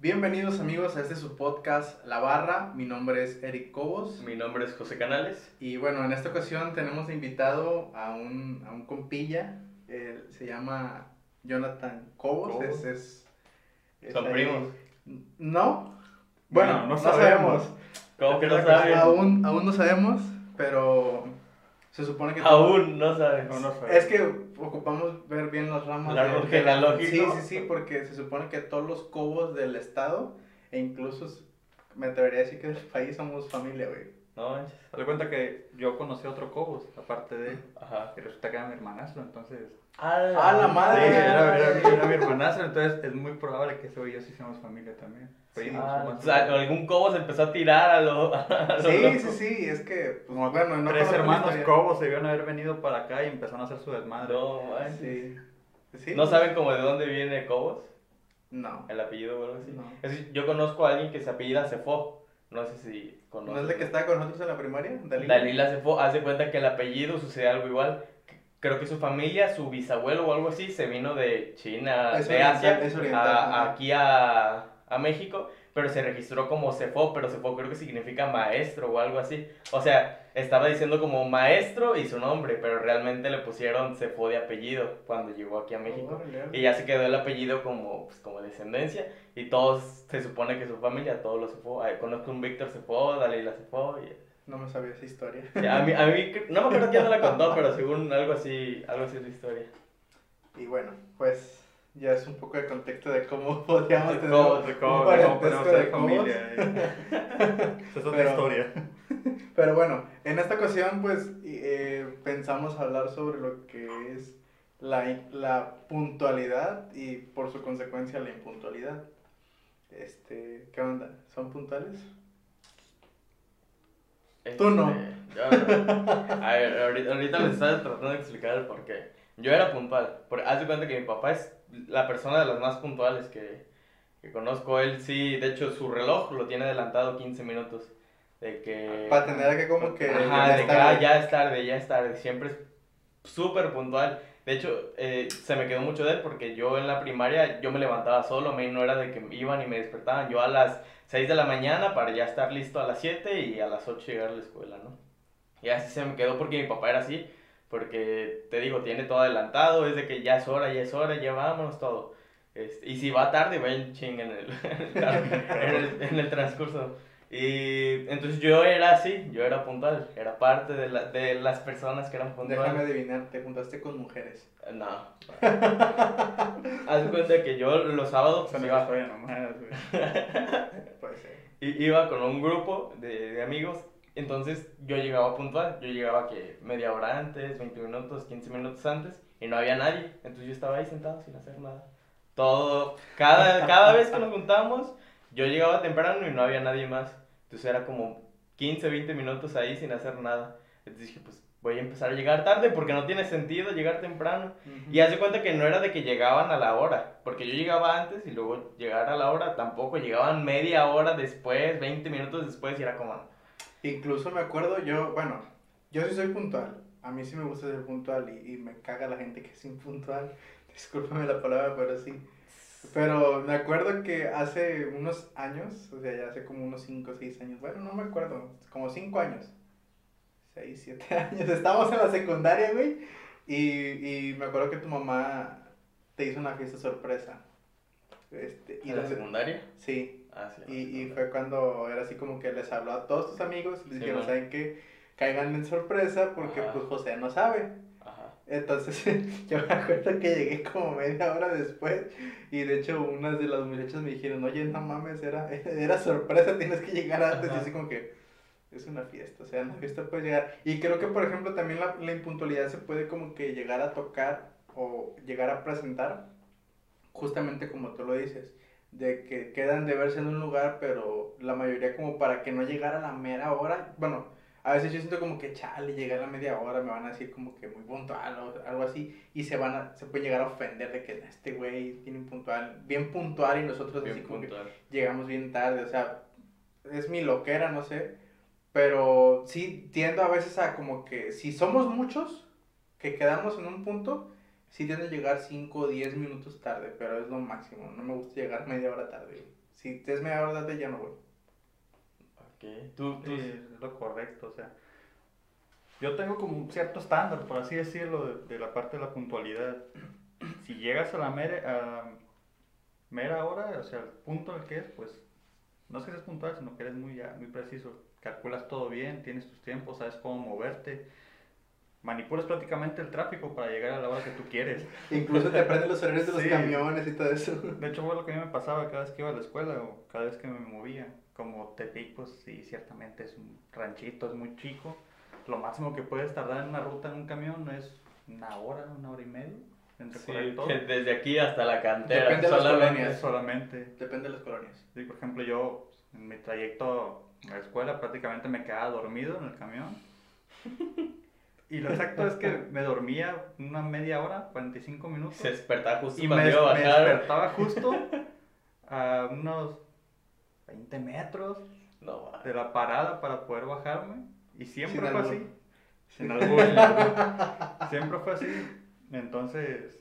Bienvenidos amigos a este su podcast La Barra. Mi nombre es Eric Cobos. Mi nombre es José Canales. Y bueno, en esta ocasión tenemos invitado a un, a un compilla. Él se llama Jonathan Cobos. Cobos. Es, es- es ¿Son ahí- primos? No. Bueno, no, no sabemos. sabemos. ¿Cómo que no saben? Aún, aún no sabemos, pero se supone que... Aún no saben. No, no sabemos. Es que ocupamos ver bien las ramas. El de- la- genealógico. Sí, sí, sí, porque se supone que todos los cobos del estado, e incluso me atrevería a decir que del país somos familia, güey. No manches. Haz de cuenta que yo conocí a otro Cobos, aparte de. Ajá. Que resulta que era mi hermanastro, entonces. ¡A ¡A la Sí, madre! era, era mi- era mi hermanastro, entonces es muy probable que ese güey y yo sí seamos familia también. Sí. Ah, somos o sea, algún cobo se empezó a tirar a lo. a lo Sí, loco. sí, sí, es que, pues, bueno, no tres hermanos. Cobos se debieron haber venido para acá y empezaron a hacer su desmadre. No manches. Sí. ¿Sí? ¿No saben como de dónde viene Cobos? No. El apellido o algo así. No. Es decir, yo conozco a alguien que se apellida Cefo. No sé si ¿No conoces. es la que estaba con nosotros en la primaria? Dalila. Dalila Cefo hace cuenta que el apellido sucede algo igual. Creo que su familia, su bisabuelo o algo así, se vino de China, Es de oriental, Asia, oriental, a- aquí a, a México, pero se registró como Cefo, pero Cefo creo que significa maestro o algo así. O sea, estaba diciendo como maestro y su nombre, pero realmente le pusieron Cefo de apellido cuando llegó aquí a México. Y ya se quedó el apellido como, pues, como descendencia. Y todos, se supone que su familia, todos los Cefo. Ay, Conozco un Víctor Cefo, Dalila Cefo. Y, No me sabía esa historia. a mí, a mí, no me acuerdo quién me la contó, pero según algo así, algo así es la historia. Y bueno, pues ya es un poco de contexto de cómo podríamos De tener cómo- De cómo, de cómo de familia. eh. Esa es otra Pero- historia. Pero bueno, en esta ocasión pues eh, pensamos hablar sobre lo que es la, la puntualidad y por su consecuencia la impuntualidad. Este, ¿qué onda? ¿Son puntuales? Tú no. Este, yo. A ver, ahorita, ahorita les estaba tratando de explicar el por qué. Yo era puntual. Porque haz de cuenta que mi papá es la persona de las más puntuales que, que conozco. Él sí, de hecho, su reloj lo tiene adelantado 15 minutos. De que. Para tener que como que... Ajá, ya de que está- ah, ya es tarde, ya es tarde. Siempre es súper puntual. De hecho, eh, se me quedó mucho de él porque yo en la primaria yo me levantaba solo, me no era de que iban y me despertaban. Yo a las 6 de la mañana para ya estar listo a las 7 y a las 8 llegar a la escuela, ¿no? Y así se me quedó porque mi papá era así, porque te digo, tiene todo adelantado, es de que ya es hora, ya es hora, ya vámonos todo. Este, y si va tarde, va en ching en el, en el carro, en el, en el transcurso. Y entonces yo era así, yo era puntual, era parte de, la, de las personas que eran puntuales. Déjame adivinar, te juntaste con mujeres. No. Haz de cuenta que yo los sábados pues, iba, historia nomás, güey. Puede ser. iba con un grupo de, de amigos, entonces yo llegaba puntual, yo llegaba que media hora antes, 20 minutos, 15 minutos antes, y no había nadie, entonces yo estaba ahí sentado sin hacer nada. Todo, cada, cada vez que nos juntábamos, yo llegaba temprano y no había nadie más, entonces era como 15, 20 minutos ahí sin hacer nada. Entonces dije, pues voy a empezar a llegar tarde porque no tiene sentido llegar temprano. Y haz de cuenta que no era de que llegaban a la hora, porque yo llegaba antes y luego llegar a la hora tampoco, llegaban media hora después, 20 minutos después y era como, Incluso me acuerdo yo, bueno, yo sí soy puntual. A mí sí me gusta ser puntual y, y me caga la gente que es impuntual. Discúlpame la palabra, pero sí. Pero me acuerdo que hace unos años, o sea, ya hace como unos 5 o 6 años, bueno, no me acuerdo, como 5 años, 6, 7 años, estábamos en la secundaria, güey, y, y me acuerdo que tu mamá te hizo una fiesta sorpresa. Este, y ¿en la secundaria? Sí, Ah, sí, y, y fue cuando era así como que les habló a todos tus amigos y les Sí, dijeron. ¿saben qué? Caigan en sorpresa porque Ajá. pues José no sabe. Entonces yo me acuerdo que llegué como media hora después y de hecho unas de las muchachas me dijeron, oye, no mames, era, era sorpresa, tienes que llegar antes. Y Ajá. así como que es una fiesta, o sea, en la fiesta puedes llegar. Y creo que por ejemplo también la, la impuntualidad se puede como que llegar a tocar o llegar a presentar justamente como tú lo dices. De que quedan de verse en un lugar, pero la mayoría como para que no llegara a la mera hora. Bueno, a veces yo siento como que, chale, llegué a la media hora, me van a decir como que muy puntual o algo así, y se van a, se puede llegar a ofender de que este güey tiene un puntual, bien puntual, y nosotros así como que llegamos bien tarde, o sea, es mi loquera, no sé, pero sí tiendo a veces a como que, si somos muchos que quedamos en un punto, sí tiendo a llegar 5 o 10 minutos tarde, pero es lo máximo, no me gusta llegar media hora tarde. Si es media hora tarde, ya no voy. Ok. Tú, tú. Sí, es lo correcto, o sea. Yo tengo como un cierto estándar, por así decirlo, de, de la parte de la puntualidad. Si llegas a la mera, a mera hora, o sea, al punto en el que es, pues, no es que seas puntual, sino que eres muy, ya, muy preciso. Calculas todo bien, tienes tus tiempos, sabes cómo moverte. Manipulas prácticamente el tráfico para llegar a la hora que tú quieres. Incluso te aprenden los horarios de los Sí. camiones y todo eso. De hecho, fue lo que a mí me pasaba cada vez que iba a la escuela o cada vez que me movía. Como Tepic, pues sí, ciertamente es un ranchito, es muy chico. Lo máximo que puedes tardar en una ruta en un camión es una hora, una hora y media en Sí, todo. que desde aquí hasta la cantera. Depende de las solamente. colonias. Solamente. Depende de las colonias. Sí, por ejemplo, yo en mi trayecto a la escuela prácticamente me quedaba dormido en el camión. Y lo exacto es que me dormía una media hora, 45 minutos. Se despertaba justo Y cuando me, iba a me despertaba justo a unos 20 metros No, de la parada para poder bajarme. Y siempre Sin fue así. Sin albur. Siempre fue así. Entonces,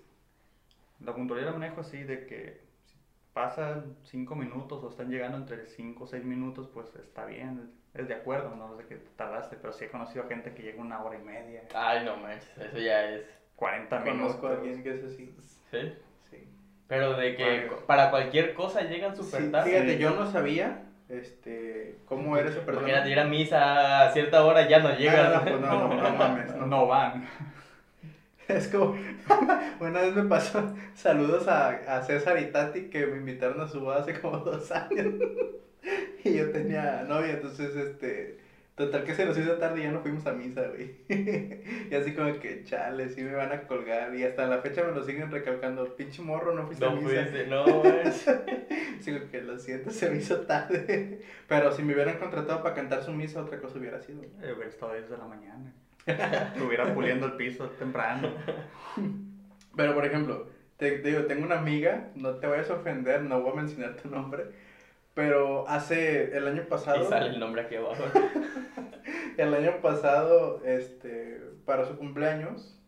la puntualidad la manejo así de que si pasan 5 minutos o están llegando entre 5 o 6 minutos, pues está bien. Es de acuerdo, no de que tardaste, pero sí he conocido gente que llega una hora y media, Ay, no manches, eso ya es. 40 minutos. Conozco a alguien que es así. ¿Sí? Pero de que para cualquier cosa llegan súper Sí, tarde. fíjate, yo no sabía este, cómo era esa persona. Imagínate ir a misa a cierta hora ya no llegas. Ah, no, pues no, no, no mames, no. No van. Es como, una vez me pasó, saludos a, a César y Tati que me invitaron a su boda hace como dos años. Y yo tenía novia, entonces, este, total que se nos hizo tarde y ya no fuimos a misa, güey. Y así como que, chale, sí me van a colgar. Y hasta la fecha me lo siguen recalcando, pinche morro, no fuiste a No misa. fuiste, no, manches. Digo que lo siento, se me hizo tarde. Pero si me hubieran contratado para cantar su misa, otra cosa hubiera sido. Yo hubiera estado desde la mañana. Estuviera puliendo el piso temprano. Pero, por ejemplo, te, te digo, tengo una amiga, no te vayas a ofender, no voy a mencionar tu nombre, pero hace el año pasado, Y sale el nombre aquí abajo. el año pasado, este, para su cumpleaños,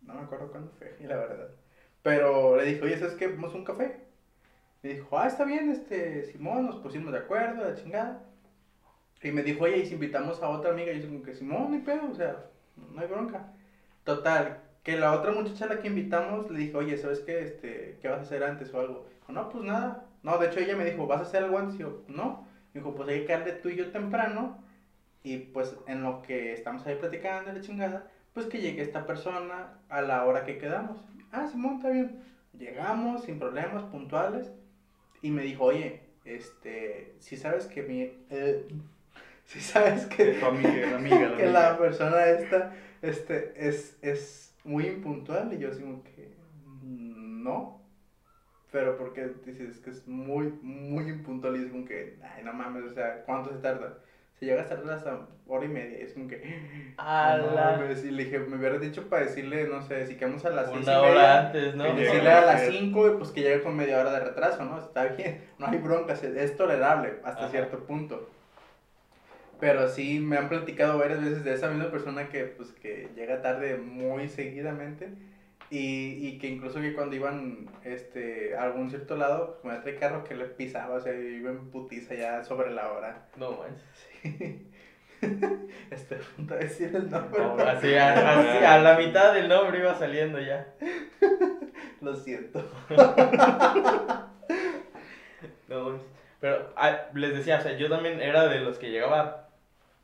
no me acuerdo cuándo fue, la verdad, pero le dije, oye, ¿sabes qué? Vamos a un café. Me dijo, ah, está bien, este, Simón, nos pusimos de acuerdo, la chingada. Y me dijo, oye, ¿y si invitamos a otra amiga? Y yo como que, Simón, ni pedo, o sea, no hay bronca. Total, que la otra muchacha a la que invitamos le dije, oye, ¿sabes qué? Este, ¿qué vas a hacer antes o algo? Dijo, no, pues nada. No, de hecho ella me dijo, ¿vas a hacer algo antes? Y yo, no. Me dijo, pues hay que quedarle tú y yo temprano. Y pues en lo que estamos ahí platicando la chingada, pues que llegue esta persona a la hora que quedamos. Ah, Simón, está bien. Llegamos sin problemas, puntuales. Y me dijo, oye, este, si sabes que mi... eh, si sabes que Tu amiga, la amiga, la que amiga. la persona esta este, es, es muy impuntual y yo así como que mm, no. Pero porque dices que es muy, muy impuntual y es como que, ay, no mames, o sea, ¿cuánto se tarda? Se llega a tardar hasta hora y media y es como que, A no la- mames, y le dije, me hubieras dicho para decirle, no sé, si quedamos a las seis y Una hora media, antes, ¿no? Que decirle a las Sí. 5 y pues que llegue con media hora de retraso, ¿no? Está bien, no hay broncas, es- es tolerable hasta Ajá. cierto punto. Pero sí me han platicado varias veces de esa misma persona que pues que llega tarde muy seguidamente y, y que incluso que cuando iban este, a algún cierto lado, pues, me trae carro que le pisaba, o sea, iba en putiza ya sobre la hora. No manches. Sí. Estoy a punto de decir el nombre. No, así, a, así, a la mitad del nombre iba saliendo ya. Lo siento. No. Pero ah, les decía, o sea, yo también era de los que llegaba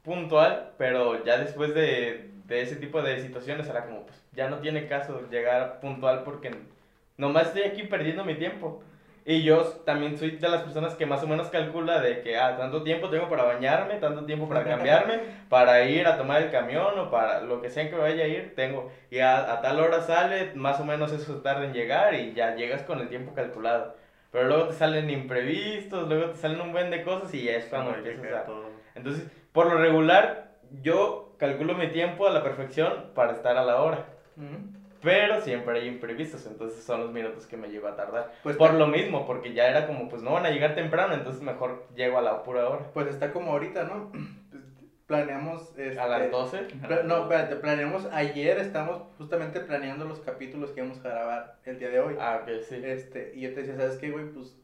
puntual, pero ya después de, de ese tipo de situaciones era como, pues ya no tiene caso llegar puntual porque nomás estoy aquí perdiendo mi tiempo. Y yo también soy de las personas que más o menos calcula de que, ah, tanto tiempo tengo para bañarme, tanto tiempo para cambiarme, para ir a tomar el camión o para lo que sea que vaya a ir, tengo. Y a, a tal hora sale, más o menos eso tarda en llegar y ya llegas con el tiempo calculado. Pero luego te salen imprevistos, luego te salen un buen de cosas y ya es cuando empiezas a... Entonces, por lo regular, yo calculo mi tiempo a la perfección para estar a la hora. Pero siempre hay imprevistos, entonces son los minutos que me llevo a tardar. Pues Por lo mismo, porque ya era como, pues no van a llegar temprano, entonces mejor llego a la pura hora. Pues está como ahorita, ¿no? Planeamos. Este, A las 12. pla- no, espérate, planeamos. Ayer estamos justamente planeando los capítulos que vamos a grabar el día de hoy. Ah, ok, sí. Este, y yo te decía, ¿sabes qué, güey? Pues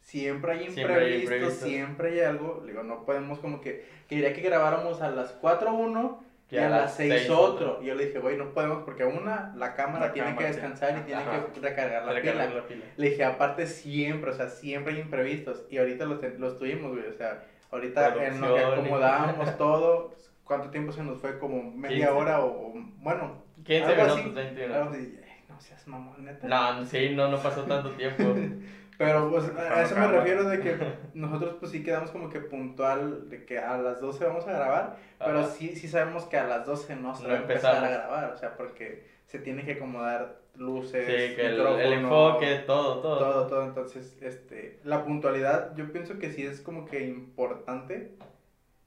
siempre hay Siempre hay imprevistos, imprevistos. siempre hay algo. Le digo, no podemos como que, quería que grabáramos a las 4 uno y, a, las 6 otro. Y yo le dije, güey, no podemos porque una, la cámara La tiene cámara, que sí. descansar y tiene Ajá. que recargar la Recargar pila. la pila. Le dije, aparte siempre, o sea, siempre hay imprevistos. Y ahorita los, los tuvimos, güey. O sea, ahorita en lo que Producción y- acomodábamos todo, ¿cuánto tiempo se nos fue? Como media 15. hora o, o- bueno, 15 Algo minutos, así. 20 algo minutos. Ay, no seas mamón, neta. No, sí, no, no pasó tanto tiempo. Pero pues a eso me refiero de que nosotros pues sí quedamos como que puntual de que a las 12 vamos a grabar, pero sí, sí sabemos que a las 12 no se No va a empezar a grabar, o sea, porque se tiene que acomodar luces, Sí, que el, enfoque, todo, todo. todo, todo, entonces, este, la puntualidad yo pienso que sí es como que importante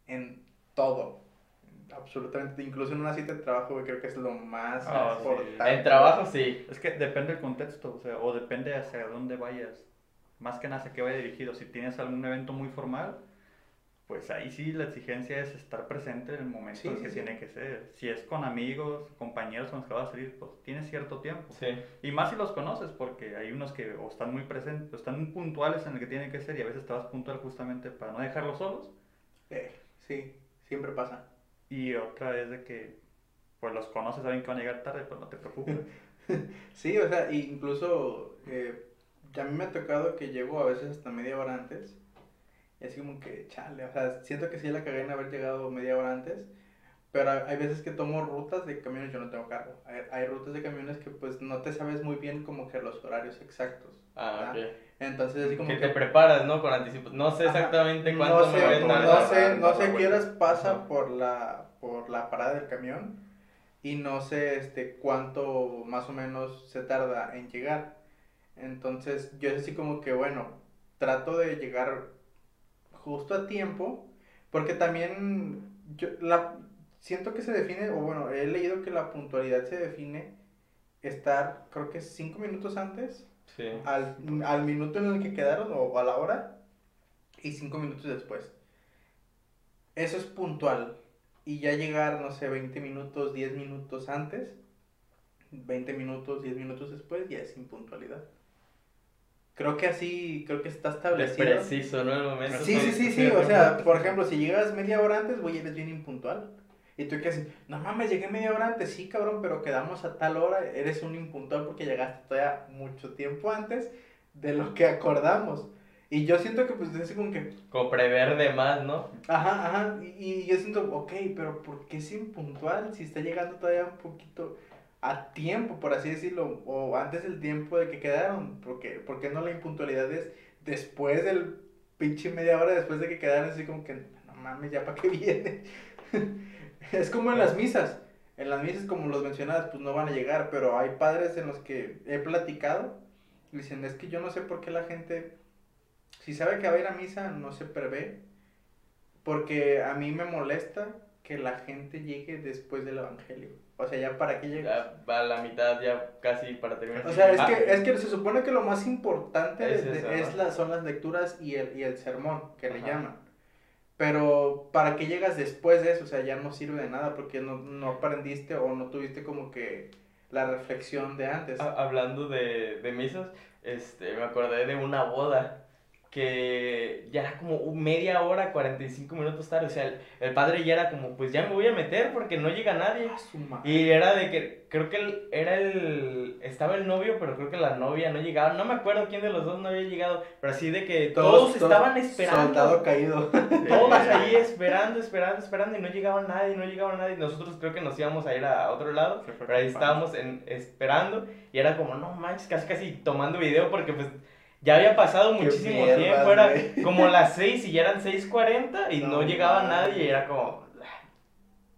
en todo, absolutamente, incluso en una cita de trabajo, creo que es lo más Ah, sí. importante. En trabajo sí. Es que depende del contexto, o sea, o depende hacia dónde vayas. Más que nada hacia qué vaya dirigido. Si tienes algún evento muy formal, pues ahí sí la exigencia es estar presente en el momento Sí, en que sí. tiene que ser. Si es con amigos, compañeros con los que vas a salir, pues tienes cierto tiempo. Sí. Y más si los conoces, porque hay unos que o están muy presentes, o están muy puntuales en el que tienen que ser, y a veces te vas puntual justamente para no dejarlos solos. Eh, sí, siempre pasa. Y otra es de que, pues los conoces, saben que van a llegar tarde, pues no te preocupes. Sí, o sea, incluso eh, a mí me ha tocado que llego a veces hasta media hora antes. Y así como que, chale, o sea, siento que sí la cagué en haber llegado media hora antes. Pero hay veces que tomo rutas de camiones, yo no tengo carro. Hay, hay rutas de camiones que pues no te sabes muy bien como que los horarios exactos. Ah, ¿verdad? ok. Entonces así como Que que... te preparas, ¿no? Con anticipo. No sé Ajá. exactamente no cuánto sé, me voy a no, sé, no sé Ajá. qué horas pasa Ajá. por la, por la parada del camión y no sé este, cuánto más o menos se tarda en llegar. Entonces yo es así como que, bueno, trato de llegar justo a tiempo porque también yo la, siento que se define, o bueno, he leído que la puntualidad se define estar, creo que cinco minutos antes Sí. al, al minuto en el que quedaron o a la hora y cinco minutos después. Eso es puntual. Y ya llegar, no sé, 20 minutos, 10 minutos antes, 20 minutos, 10 minutos después, ya es impuntualidad. Creo que así, creo que está Es establecido. preciso, ¿no? El momento. Sí, sí, sí, sí, o sea, por ejemplo, si llegas media hora antes, güey, eres bien impuntual. Y tú que haces, no mames, llegué media hora antes, sí, cabrón, pero quedamos a tal hora, eres un impuntual porque llegaste todavía mucho tiempo antes de lo que acordamos. Y yo siento que, pues, es como que, Como prever de más, ¿no? ajá, ajá, y, y yo siento, ok, pero ¿por qué es impuntual si está llegando todavía un poquito a tiempo, por así decirlo, o antes del tiempo de que quedaron? Porque, ¿Por qué no la impuntualidad es después del pinche media hora después de que quedaron? Así como que, no mames, ¿ya para qué viene? es como en las misas. En las misas, como los mencionadas, pues no van a llegar, pero hay padres en los que he platicado y dicen, es que yo no sé por qué la gente, si sabe que va a ir a misa, no se prevé, porque a mí me molesta que la gente llegue después del evangelio. O sea, ya para qué llegas. Ya va a la mitad, ya casi para terminar. O sea, es Ah, que, es que se supone que lo más importante Es eso, es ¿no? la- son las lecturas y el, y el sermón, que le Ajá. llaman. Pero, ¿para qué llegas después de eso? O sea, ya no sirve de nada porque no, no aprendiste o no tuviste como que la reflexión de antes. Ha- Hablando de, de misas, este, me acordé de una boda que ya era como media hora, 45 minutos tarde. O sea, el, el padre ya era como, pues ya me voy a meter porque no llega nadie. Y era de que, creo que el- era el, estaba el novio, pero creo que la novia no llegaba. No me acuerdo quién de los dos no había llegado, pero así de que todos, estaban esperando. Soldado caído. Todos ahí esperando, esperando, esperando y no llegaba nadie, no llegaba nadie. Nosotros creo que nos íbamos a ir a otro lado, pero ahí estábamos en, esperando y era como, no manches, casi casi tomando video porque pues ya había pasado muchísimo tiempo, era como las 6 y ya eran 6.40 y no, No llegaba nadie y era como...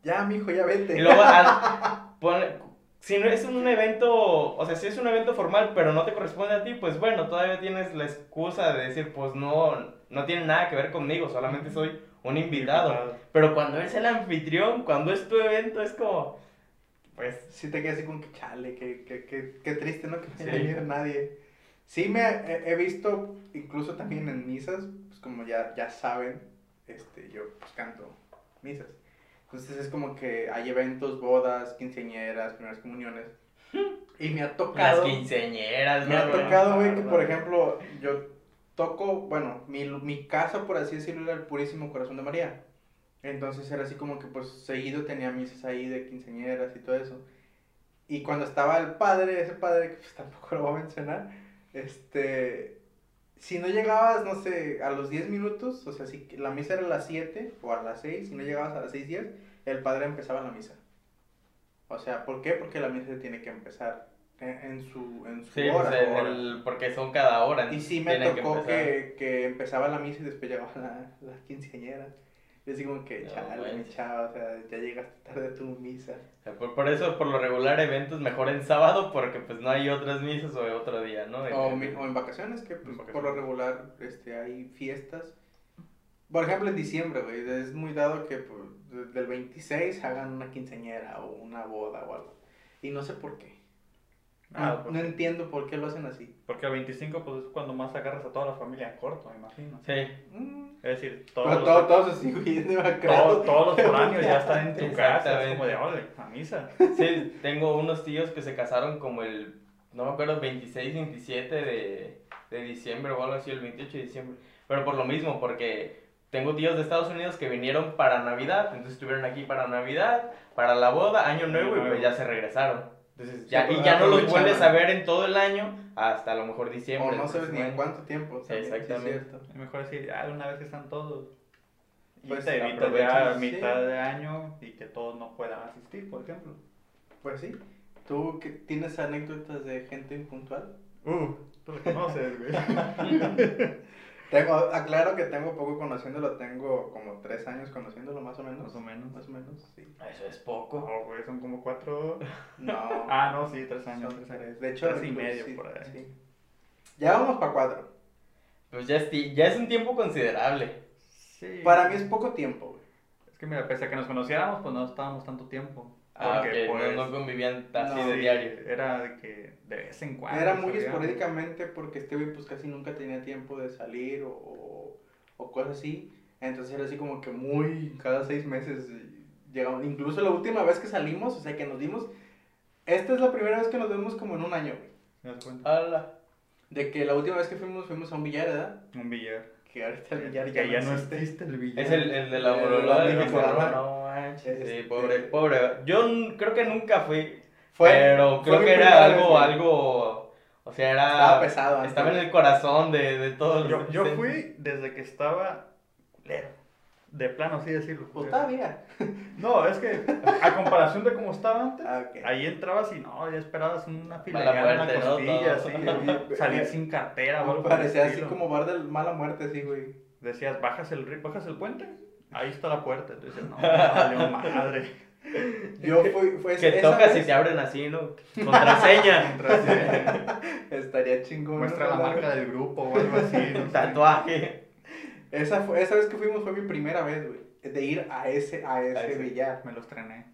Ya, mijo, ya vete. Y luego al- si no es un evento, o sea, si es un evento formal, pero no te corresponde a ti, pues bueno, todavía tienes la excusa de decir, pues no, no tiene nada que ver conmigo, solamente soy un invitado. Pero cuando eres el anfitrión, cuando es tu evento, es como, pues, Sí te quedas así como que chale, qué, qué, qué, qué triste, ¿no? Que no Sí. nadie. Sí me he, he visto, incluso también en misas, pues como ya, ya saben, este, yo pues canto misas. Entonces es como que hay eventos, bodas, quinceañeras, primeras comuniones. Y me ha las tocado... quinceañeras, Me ha tocado, güey, que por ejemplo, yo toco, bueno, mi, mi casa, por así decirlo, era el Purísimo Corazón de María. Entonces era así como que pues seguido tenía misas ahí de quinceañeras y todo eso. Y cuando estaba el padre, ese padre que pues tampoco lo voy a mencionar, este, si no llegabas, no sé, a los 10 minutos, o sea, si la misa era a las 7 o a las 6, si no llegabas a las 6, 10, el padre empezaba la misa. O sea, ¿por qué? Porque la misa tiene que empezar en, su, en su Sí, hora. pues, hora. el- porque son cada hora. Y sí me tocó que, que empezaba la misa y después llegaba la, la quinceañera. Y así como que, No chale, mi chava, o sea, ya llegaste tarde a tu misa. O sea, Por, por eso, por lo regular, eventos mejor en sábado porque pues no hay otras misas o otro día, ¿no? O, mi- o en vacaciones, que pues, En por lo vacaciones. regular este, hay fiestas. Por ejemplo, en diciembre, güey, es muy dado que pues, de- del 26 hagan una quinceañera o una boda o algo. Y no sé por qué. Ah, no, porque, no entiendo por qué lo hacen así. porque el 25 pues es cuando más agarras a toda la familia en corto, me imagino. Sí, Mm. Es decir, Pero todos, todo- los, todos así, güey, vaca. todos, todos los foráneos ya están en tu casa, es como de, ole, a misa. sí, tengo unos tíos que se casaron como el, no me acuerdo, 26, 27 de, de diciembre o algo así, el 28 de diciembre. Pero por lo mismo, porque tengo tíos de Estados Unidos que vinieron para Navidad, entonces estuvieron aquí para Navidad, para la boda, Año Nuevo y pues ya se regresaron. Entonces, Sí, ya, y ya no los vuelves a ver en todo el año hasta a lo mejor O diciembre. no sabes ni en cuánto tiempo. también, sí es Exactamente. mejor decir, ah, una vez que están todos. Y Pues, te evitas ya sí. mitad de año y que todos no puedan asistir, por ejemplo. Pues sí. ¿Tú qué- tienes anécdotas de gente impuntual? Uh, tú lo conoces, güey. Tengo, aclaro que tengo poco conociéndolo, tengo como tres años conociéndolo más o menos. Más o menos. Más o menos, sí. Eso es poco. No, güey, son como cuatro. No. Ah, no, sí, tres años. son tres años. De hecho, tres y medio sí, por ahí. sí. Ya vamos para cuatro. Pues ya es, ya es un tiempo considerable. Sí. Para mí es poco tiempo, güey. Es que mira, pese a que nos conociéramos, pues no estábamos tanto tiempo. Ah, Porque, ok, pues, no, no convivían así no, de sí, diario. Era de que de vez en cuando. Era muy esporádicamente porque este güey pues casi nunca tenía tiempo de salir o, o, o cosas así. Entonces era así como que muy cada seis meses llegamos. Incluso la última vez que salimos, o sea que nos dimos, esta es la primera vez que nos vemos como en un año, güey. ¿Te das cuenta? Ala. De que la última vez que fuimos, fuimos a un billar, ¿verdad? Un billar. Que ahorita el billar que ya no existe. el billar. Es el, el de la El de la de manches, Este- sí, pobre, pobre. Yo creo que nunca fui, Fue, pero creo que era algo, algo, o sea, era... Estaba pesado antes. Estaba en el corazón de, de todos los Yo, fui desde que estaba culero. De plano, así decirlo. Pues todavía. No, es que a comparación de cómo estaba antes, Ah, ok. ahí entrabas y no, ya esperabas una fila ya una costilla, así, salir sin cartera o algo Parecía así como bar de mala muerte, así, güey. Decías, bajas el, ri- bajas el puente, ahí está la puerta. Entonces, no, valió madre. Yo fui, fue Que esa tocas vez- y te abren así, ¿no? Contraseña, Estaría chingón. Muestra ¿no? la marca del grupo o algo así. no tatuaje. Esa, fue, esa vez que fuimos fue mi primera vez, güey. De ir a ese, a ese, A ese. billar. Me los trené.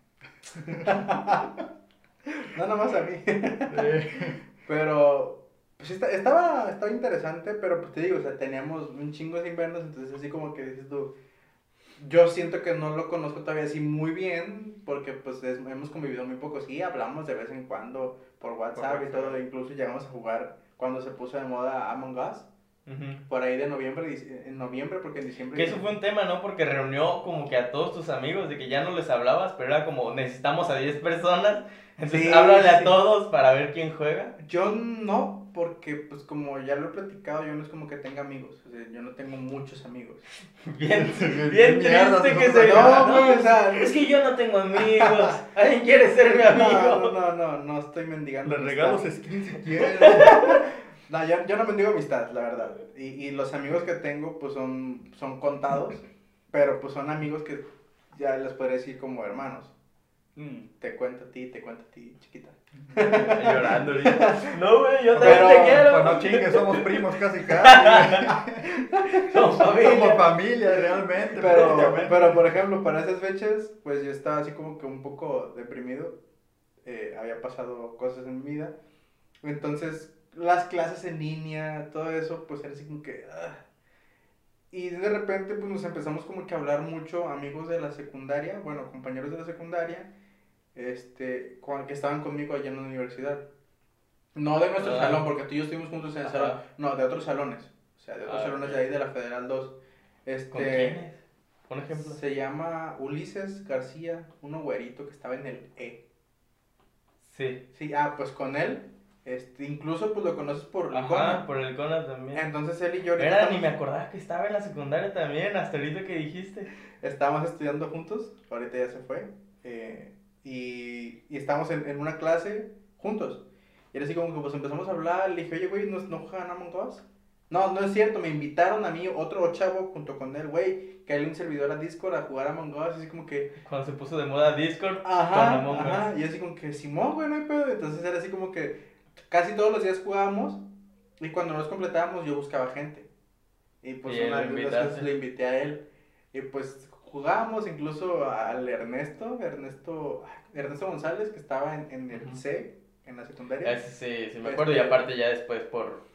No, nomás a mí. Pero, pues esta- estaba, estaba interesante, pero pues te digo, o sea, teníamos un chingo de invernos, entonces así como que dices tú, yo siento que no lo conozco todavía así muy bien, porque pues es- hemos convivido muy poco, sí, hablamos de vez en cuando por WhatsApp y WhatsApp. todo, incluso llegamos a jugar cuando se puso de moda Among Us, por ahí de noviembre, en noviembre, porque en diciembre... Que eso fue un tema, ¿no? Porque reunió como que a todos tus amigos de que ya no les hablabas, pero era como necesitamos a 10 personas, entonces Sí, háblale a todos para ver quién juega. Yo no, porque pues como ya lo he platicado, yo no es como que tenga amigos, o sea, yo no tengo muchos amigos. Bien, bien Bien mierda, triste que se no, No, güey, o sea, es que yo no tengo amigos. ¿Alguien quiere ser mi amigo? No, no, no, no, no estoy mendigando. Les regalos skins si quieren. No, yo, yo no mendigo amistad, la verdad. Y, y los amigos que tengo, pues son, son contados, pero pues son amigos que ya les podría decir como hermanos. Mm. Te cuento a ti, te cuento a ti, chiquita. Llorando. No, güey, yo Pero- también te quiero. Pues no chingues, somos primos casi casi. Somos Somos familia. familia realmente. Pero, pero por ejemplo, para esas fechas, pues yo estaba así como que un poco deprimido. Eh, había pasado cosas en mi vida. Entonces, las clases en línea, todo eso, pues era así como que... ah. Y de repente, pues nos empezamos como que a hablar mucho, amigos de la secundaria, bueno, compañeros de la secundaria, este, con- que estaban conmigo allá en la universidad. No de nuestro Ah. salón, porque tú y yo estuvimos juntos en el Ajá. salón, no, de otros salones. O sea, de otros Ah, salones de ahí de la Federal 2. Este, ¿Con quiénes? Un ejemplo. Se llama Ulises García, uno güerito que estaba en el E. Sí. Sí, ah, pues con él, este, incluso pues lo conoces por el Ajá, Conan. por el Conan también. Entonces él y yo Era, ni me acordaba que estaba en la secundaria también, hasta ahorita que dijiste. estábamos estudiando juntos, ahorita ya se fue, eh, y, y estábamos en, en una clase juntos. Y era así como que pues empezamos a hablar, le dije, oye, güey, ¿no, ¿no juegan Among Us? No, no es cierto, me invitaron a mí, otro chavo junto con él, güey, que hay un servidor a Discord a jugar Among Us, y así como que, Cuando se puso de moda Discord Ajá, con Among Us. ajá, y así como que Simón, güey, no hay pedo. Entonces era así como que casi todos los días jugábamos y cuando nos completábamos yo buscaba gente. Y pues Y una veces le invité a él. Y pues jugábamos incluso al Ernesto, Ernesto, Ernesto González, que estaba en, en el Ujú. C, en la secundaria. Ese sí, sí me acuerdo. Y Este- aparte ya después por,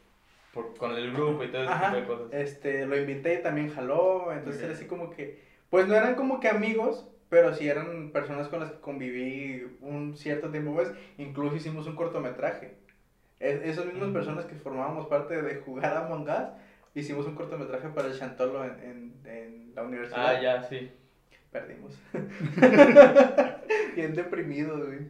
por con el grupo y todo ese Ajá, tipo de cosas. este, lo invité y también jaló, entonces Muy era así como que, pues no eran como que amigos, pero sí eran personas con las que conviví un cierto tiempo, pues, incluso hicimos un cortometraje. Es- esas mismas Mm. personas que formábamos parte de jugar a Among Us, hicimos un cortometraje para el Chantolo en, en, en la universidad. Ah, ya, sí. Perdimos. Bien deprimido, güey.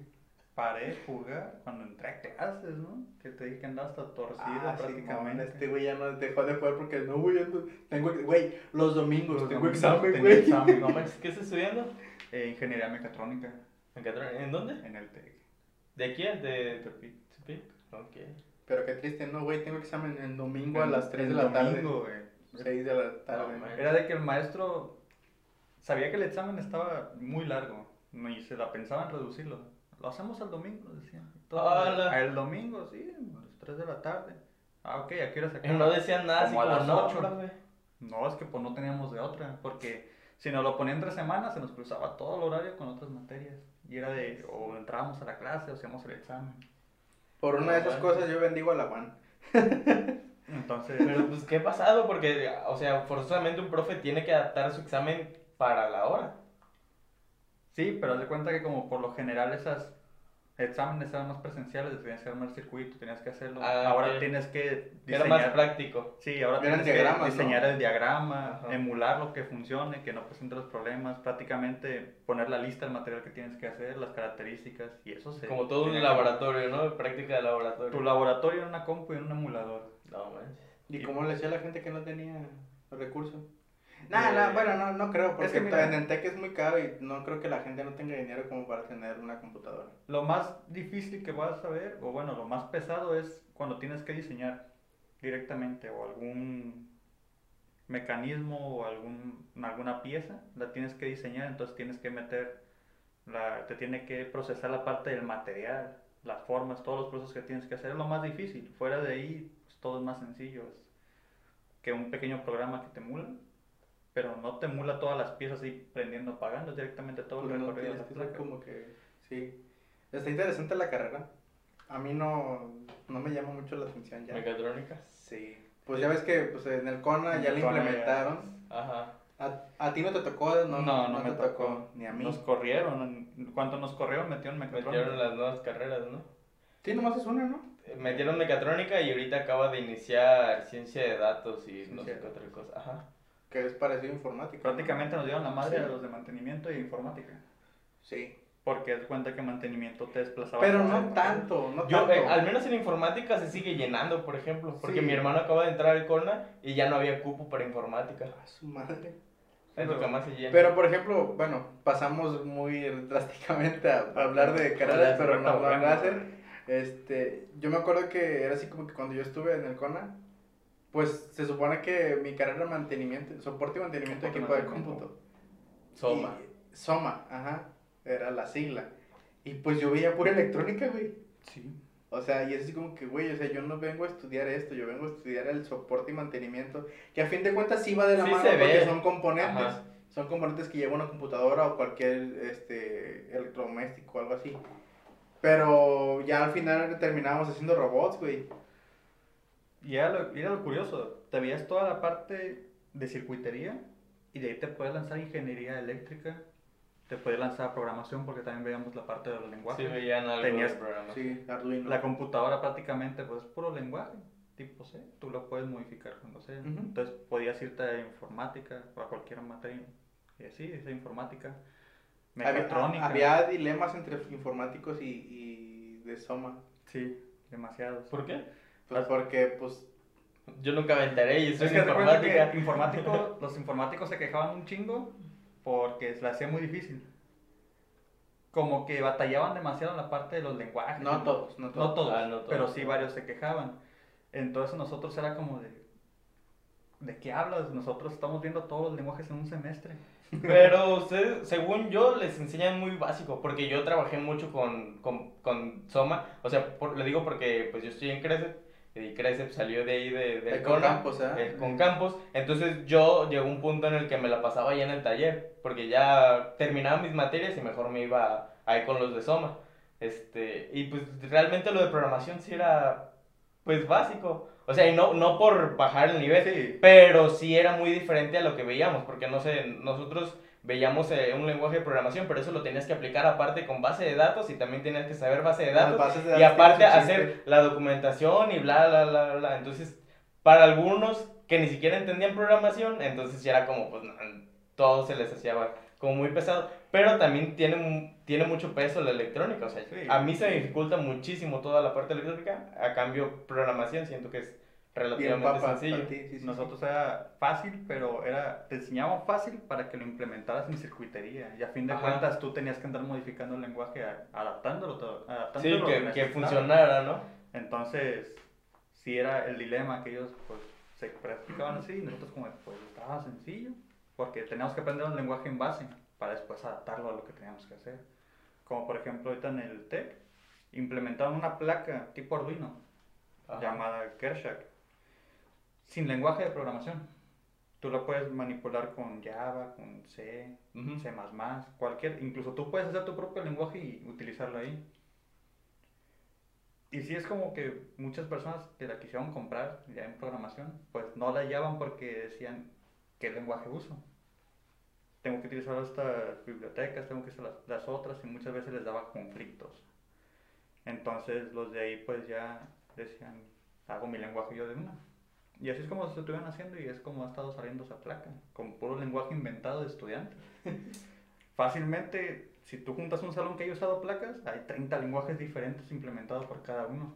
Paré de jugar cuando entré a clases, ¿no? Que te dije que andaba hasta torcido Ah, prácticamente. este güey ya no dejó de jugar porque no, güey, ando- tengo, güey, los domingos Los tengo domingos examen, güey. examen. No manches, ¿qué estás estudiando? Eh, ingeniería mecatrónica ¿En, Catron- ¿En dónde? en el TEC. ¿De aquí? ¿De Tepic. Tepic? Ok. Pero qué triste, no, güey, tengo examen el domingo a las 3 de la tarde. domingo, güey. 6 de la tarde. No. Era de que el maestro sabía que el examen estaba muy largo y se la pensaba en reducirlo. Lo hacemos el domingo, decían. "Ah, el domingo, sí, a las 3 de la tarde. Ah, ok, ¿a qué hora se Y no decían nada así Como a las no, ocho. profe. No, es que pues no teníamos de otra, porque si nos lo ponían tres semanas se nos cruzaba todo el horario con otras materias. Y era de, o entrábamos a la clase o hacíamos el examen. Por una de esas cosas yo bendigo a la Juan. Entonces, Pero pues, ¿qué ha pasado? Porque, o sea, forzosamente un profe tiene que adaptar su examen para la hora. sí, pero haz de cuenta que como por lo general esas exámenes eran más presenciales, tenías que armar circuito, tenías que hacerlo. Ah, ahora ok. tienes que Era más diseñar, práctico. sí, ahora Eran tienes que diagramas, ¿no? diseñar el diagrama, Ajá. emular lo que funcione, que no presente los problemas, prácticamente poner la lista del material que tienes que hacer, las características y eso se Como todo un laboratorio, ¿no? Práctica de laboratorio. Tu laboratorio en una compu y en un emulador. No manches. ¿Y Y- cómo le decía a la gente que no tenía recursos? Nah, Eh, nah, bueno, no, no creo, porque es que mira- en es muy caro y no creo que la gente no tenga dinero como para tener una computadora. Lo más difícil que vas a ver, o bueno, lo más pesado es cuando tienes que diseñar directamente o algún mecanismo o algún, alguna pieza, la tienes que diseñar, entonces tienes que meter, la, te tiene que procesar la parte del material, las formas, todos los procesos que tienes que hacer, es lo más difícil. Fuera de ahí, pues, todo es más sencillo, es que un pequeño programa que te emula, pero no te emula todas las piezas ahí prendiendo, apagando, directamente todo el Pues no recorrido de la ser placa. como que, sí. Está interesante la carrera. A mí no, no me llama mucho la atención ya. Mecatrónica. Sí. Pues ya ves que pues, en el CONA ya En le el CONA ya- implementaron. Ajá. A, a ti no te tocó, no, No, no, te me tocó. Ni a mí. Nos corrieron. Cuando nos corrieron, metieron mecatrónica. Metieron las nuevas carreras, ¿no? Sí, nomás es una, ¿no? Eh, Metieron mecatrónica y ahorita acaba de iniciar ciencia de datos y no sé Ciencia. qué otra cosa. Ajá. Que es parecido a informática. ¿no? Prácticamente nos dieron la madre Sí. a los de mantenimiento y informática. Sí. Porque es cuenta que mantenimiento te desplazaba. Pero no el- tanto, no Yo, tanto. eh, al menos en informática se sigue llenando, por ejemplo, porque Sí. mi hermano acaba de entrar al CONA y ya no había cupo para informática. A su madre. Es lo que más se llena. Pero, por ejemplo, bueno, pasamos muy drásticamente a, a hablar de carreras, pero no lo bueno. hacen. Este, yo me acuerdo que era así como que cuando yo estuve en el CONA, pues se supone que mi carrera era mantenimiento, soporte y mantenimiento de equipo de cómputo. Soma. Y- Soma, ajá, era la sigla. Y pues yo veía pura electrónica, güey. Sí. O sea, y es así como que, güey, o sea, yo no vengo a estudiar esto, yo vengo a estudiar el soporte y mantenimiento, que a fin de cuentas sí va de la Sí mano se porque ve. son componentes. Ajá. Son componentes que lleva una computadora o cualquier este, electrodoméstico o algo así. Pero ya al final terminábamos haciendo robots, güey. Y era lo, y era lo curioso. Te veías toda la parte de circuitería y de ahí te puedes lanzar ingeniería eléctrica. Te puedes lanzar programación porque también veíamos la parte de los lenguajes. Sí veían algo Tenías- del programa. Sí, Arduino. La computadora prácticamente pues es puro lenguaje. tipo C, tú lo puedes modificar cuando sea. Ujú. Entonces podías irte a informática o a cualquier materia. Y así, esa informática. Había, Mecatrónica. había dilemas entre informáticos y, y de Soma. Sí, demasiados. ¿Por qué? Pues porque, pues, Yo nunca me enteré y estoy Es que informática. que informático, los informáticos se quejaban un chingo porque se la hacía muy difícil. Como que batallaban demasiado en la parte de los lenguajes. no todos, no todos. No todos, Ah, no todos. pero sí varios se quejaban. Entonces nosotros era como de... ¿De qué hablas? Nosotros estamos viendo todos los lenguajes en un semestre. Pero ustedes, según yo, les enseñan muy básico, porque yo trabajé mucho con, con, con Soma, o sea, por- le digo porque pues yo estoy en Cresep, y Cresep salió de ahí de, Eh, con campos, ¿eh? eh, con campos, entonces yo llegó un punto en el que me la pasaba ya en el taller, porque ya terminaba mis materias y mejor me iba ahí con los de Soma, este, y pues realmente lo de programación sí era, pues básico, o sea, y no, no por bajar el nivel, Sí. pero sí era muy diferente a lo que veíamos, porque no sé, nosotros veíamos eh, un lenguaje de programación, pero eso lo tenías que aplicar aparte con base de datos y también tenías que saber base de datos de y datos aparte tienen su hacer la documentación y bla, bla, bla, bla. Entonces, para algunos que ni siquiera entendían programación, entonces ya era como, pues, no, todo se les hacía como muy pesado, pero también tiene, tiene mucho peso la electrónica, o sea, Sí. a mí se me dificulta muchísimo toda la parte electrónica, a cambio programación siento que es Bien, relativamente papá, sencillo. ti, sí, sí, sí. Nosotros era fácil, pero era, te enseñaban fácil para que lo implementaras en circuitería. Y a fin de Ajá. cuentas tú tenías que andar modificando el lenguaje, adaptándolo todo. Sí, Adaptándolo lo que, que funcionara, ¿no? Entonces, sí era el dilema que ellos pues se practicaban así y nosotros como pues estaba sencillo, porque teníamos que aprender un lenguaje en base para después adaptarlo a lo que teníamos que hacer. Como por ejemplo ahorita en el TEC, implementaron una placa tipo Arduino Ajá. llamada Kershak, sin lenguaje de programación. Tú lo puedes manipular con Java, con C, Ujú. C++, cualquier, incluso tú puedes hacer tu propio lenguaje y utilizarlo ahí. Y sí es como que muchas personas que la quisieron comprar ya en programación, pues no la hallaban porque decían, ¿qué lenguaje uso? Tengo que utilizar estas bibliotecas, tengo que usar las, las otras y muchas veces les daba conflictos. Entonces los de ahí pues ya decían, hago mi lenguaje yo de una. Y así es como se estuvieron haciendo y es como ha estado saliendo esa placa, con puro lenguaje inventado de estudiantes. Fácilmente, si tú juntas un salón que haya usado placas, hay 30 lenguajes diferentes implementados por cada uno.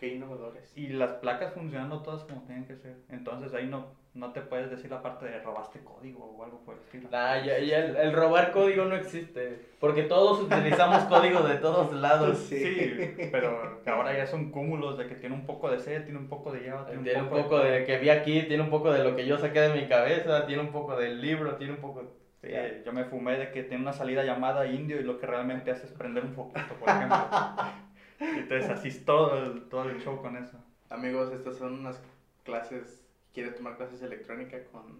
Qué innovadores. Y las placas funcionando todas como tienen que ser. Entonces ahí no, no te puedes decir la parte de robaste código o algo por el estilo. Nah, ya, ya el, el robar código no existe, porque todos utilizamos código de todos lados. Sí, pero ahora ya son cúmulos de que tiene un poco de C, tiene un poco de Java, tiene, Tiene un poco de que vi aquí, tiene un poco de lo que yo saqué de mi cabeza, tiene un poco del libro, tiene un poco... Sí, yo me fumé de que tiene una salida llamada indio y lo que realmente hace es prender un foquito, por ejemplo. Entonces así es todo el, todo el show con eso. Amigos, estas son unas clases. ¿Quiere tomar clases de electrónica con,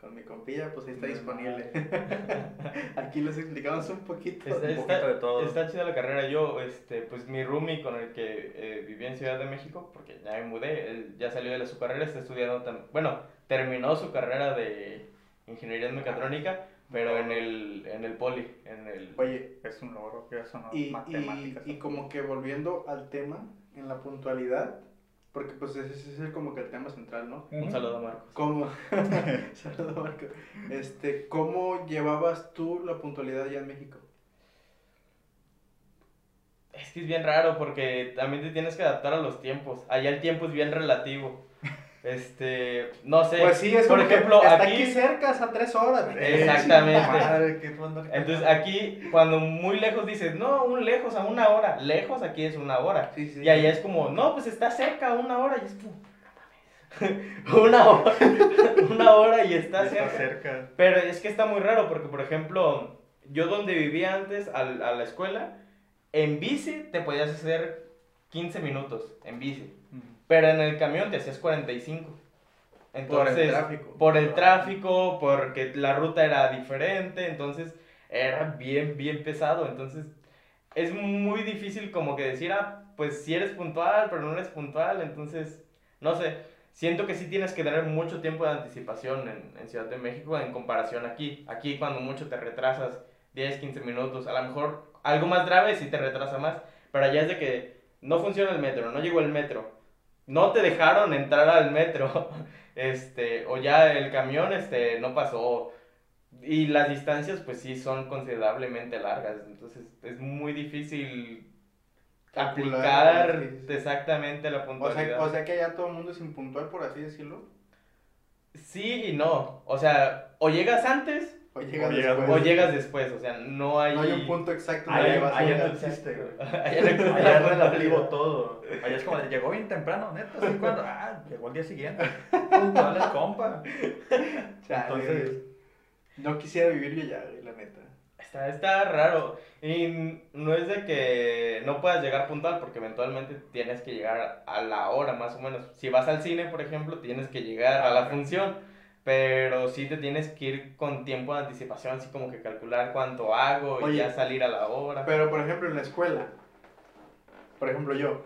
con mi compilla? Pues ahí está No, disponible. Aquí les explicamos un poquito. Está, Un está- poquito de todo. está chida la carrera. Yo, este, pues mi roomie con el que eh, vivía en Ciudad de México, porque ya me mudé, él ya salió de su carrera, está estudiando, bueno, terminó su carrera de ingeniería en mecatrónica, pero en el, en el poli, en el... Oye, Es un logro que eso no y, y, matemáticas. y como que volviendo al tema, en la puntualidad, porque pues ese ese es el, como que el tema central, ¿no? Un saludo a Marcos. ¿Cómo? Saludos, Marco. Este, ¿Cómo llevabas tú la puntualidad allá en México? Es que es bien raro porque también te tienes que adaptar a los tiempos. Allá el tiempo es bien relativo. Este, no sé. Pues sí, es por que ejemplo, está aquí, aquí cerca, a tres horas. Exactamente. Madre, qué onda. entonces aquí cuando muy lejos dices, "No, un lejos a una hora." Lejos aquí es una hora. Sí, sí. Y allá es como, "No, pues está cerca a una hora." Y es como, una hora, una hora y está, Está cerca. cerca. Pero es que está muy raro porque, por ejemplo, yo donde vivía antes al- a, la escuela, en bici te podías hacer 15 minutos en bici, pero en el camión te hacías 45. Entonces, Por el tráfico. por el tráfico, porque la ruta era diferente, entonces era bien, bien pesado. Entonces, es muy difícil como que decir, ah, pues si eres puntual, pero no eres puntual, entonces, no sé. Siento que sí tienes que tener mucho tiempo de anticipación en, en Ciudad de México en comparación aquí. Aquí cuando mucho te retrasas 10, 15 minutos, a lo mejor algo más grave sí te retrasa más, pero allá es de que no funciona el metro, no llegó el metro. No te dejaron entrar al metro, este, o ya el camión, este, no pasó. Y las distancias, pues sí, son considerablemente largas, entonces es muy difícil Calcular, aplicar sí, exactamente la O puntualidad. sea, o sea que ya todo el mundo es impuntual, por así decirlo. Sí y no, o sea, o llegas antes O llegas O llegas- después. o llegas después, o sea, no hay... No hay un punto exacto Ahí- donde vas a ahí llegar. no existe, güey. Allá Allá relativo todo. Allá es como, de, llegó bien temprano, neta, ¿sí cuándo? Ah, llegó el día siguiente. Puntual el compa. Entonces, No quisiera vivir yo ya, güey, la neta. Está, está raro. Y no es de que no puedas llegar puntual, porque eventualmente tienes que llegar a la hora más o menos. Si vas al cine, por ejemplo, tienes que llegar a la función. Pero sí te tienes que ir con tiempo de anticipación, así como que calcular cuánto hago y Oye, ya salir a la hora. Pero, por ejemplo, en la escuela, por ejemplo, yo,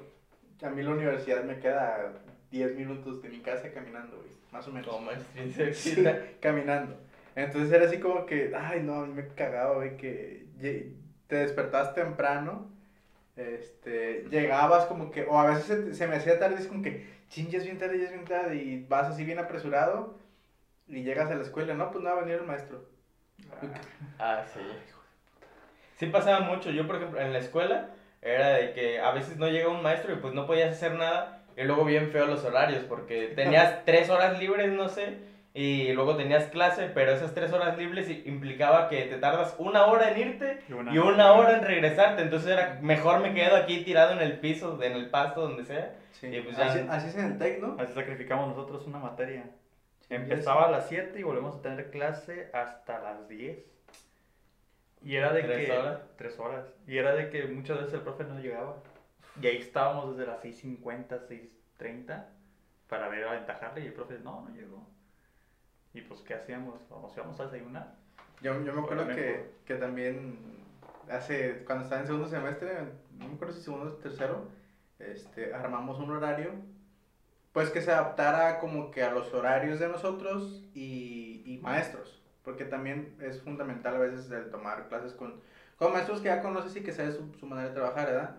a mí la universidad me queda 10 minutos de mi casa caminando, güey, más o menos. Sí, cerquita. caminando. Entonces era así como que, ay, no, a mí me cagaba, güey, que te despertabas temprano, este, llegabas como que, o a veces se, se me hacía tarde, es como que, ching, ya es bien tarde, ya es bien tarde, y vas así bien apresurado, y llegas a la escuela, no, pues no va a venir el maestro. Ah, sí. Sí pasaba mucho. Yo, por ejemplo, en la escuela era de que a veces no llega un maestro y pues no podías hacer nada. Y luego bien feo los horarios porque tenías tres horas libres, no sé, y luego tenías clase, pero esas tres horas libres i- implicaba que te tardas una hora en irte Y una- y una hora en regresarte. Entonces era mejor me quedo aquí tirado en el piso, en el pasto, donde sea. Sí, Y pues ya- así, así es en el TEC, ¿no? Así sacrificamos nosotros una materia. Empezaba a las 7 y volvemos a tener clase hasta las 10. Y era de ¿Tres que... horas? Tres horas. Y era de que muchas veces el profe no llegaba. Y ahí estábamos desde las 6.50, 6.30 para ver aventajarle y el profe no, no llegó. Y pues, ¿qué hacíamos? Nos íbamos a desayunar. Yo, yo me acuerdo que, que también hace, cuando estaba en segundo semestre, no me acuerdo si segundo o tercero, este, armamos un horario, pues que se adaptara como que a los horarios de nosotros y, y maestros, porque también es fundamental a veces el tomar clases con, con maestros que ya conoces y que sabes su, su manera de trabajar, ¿verdad?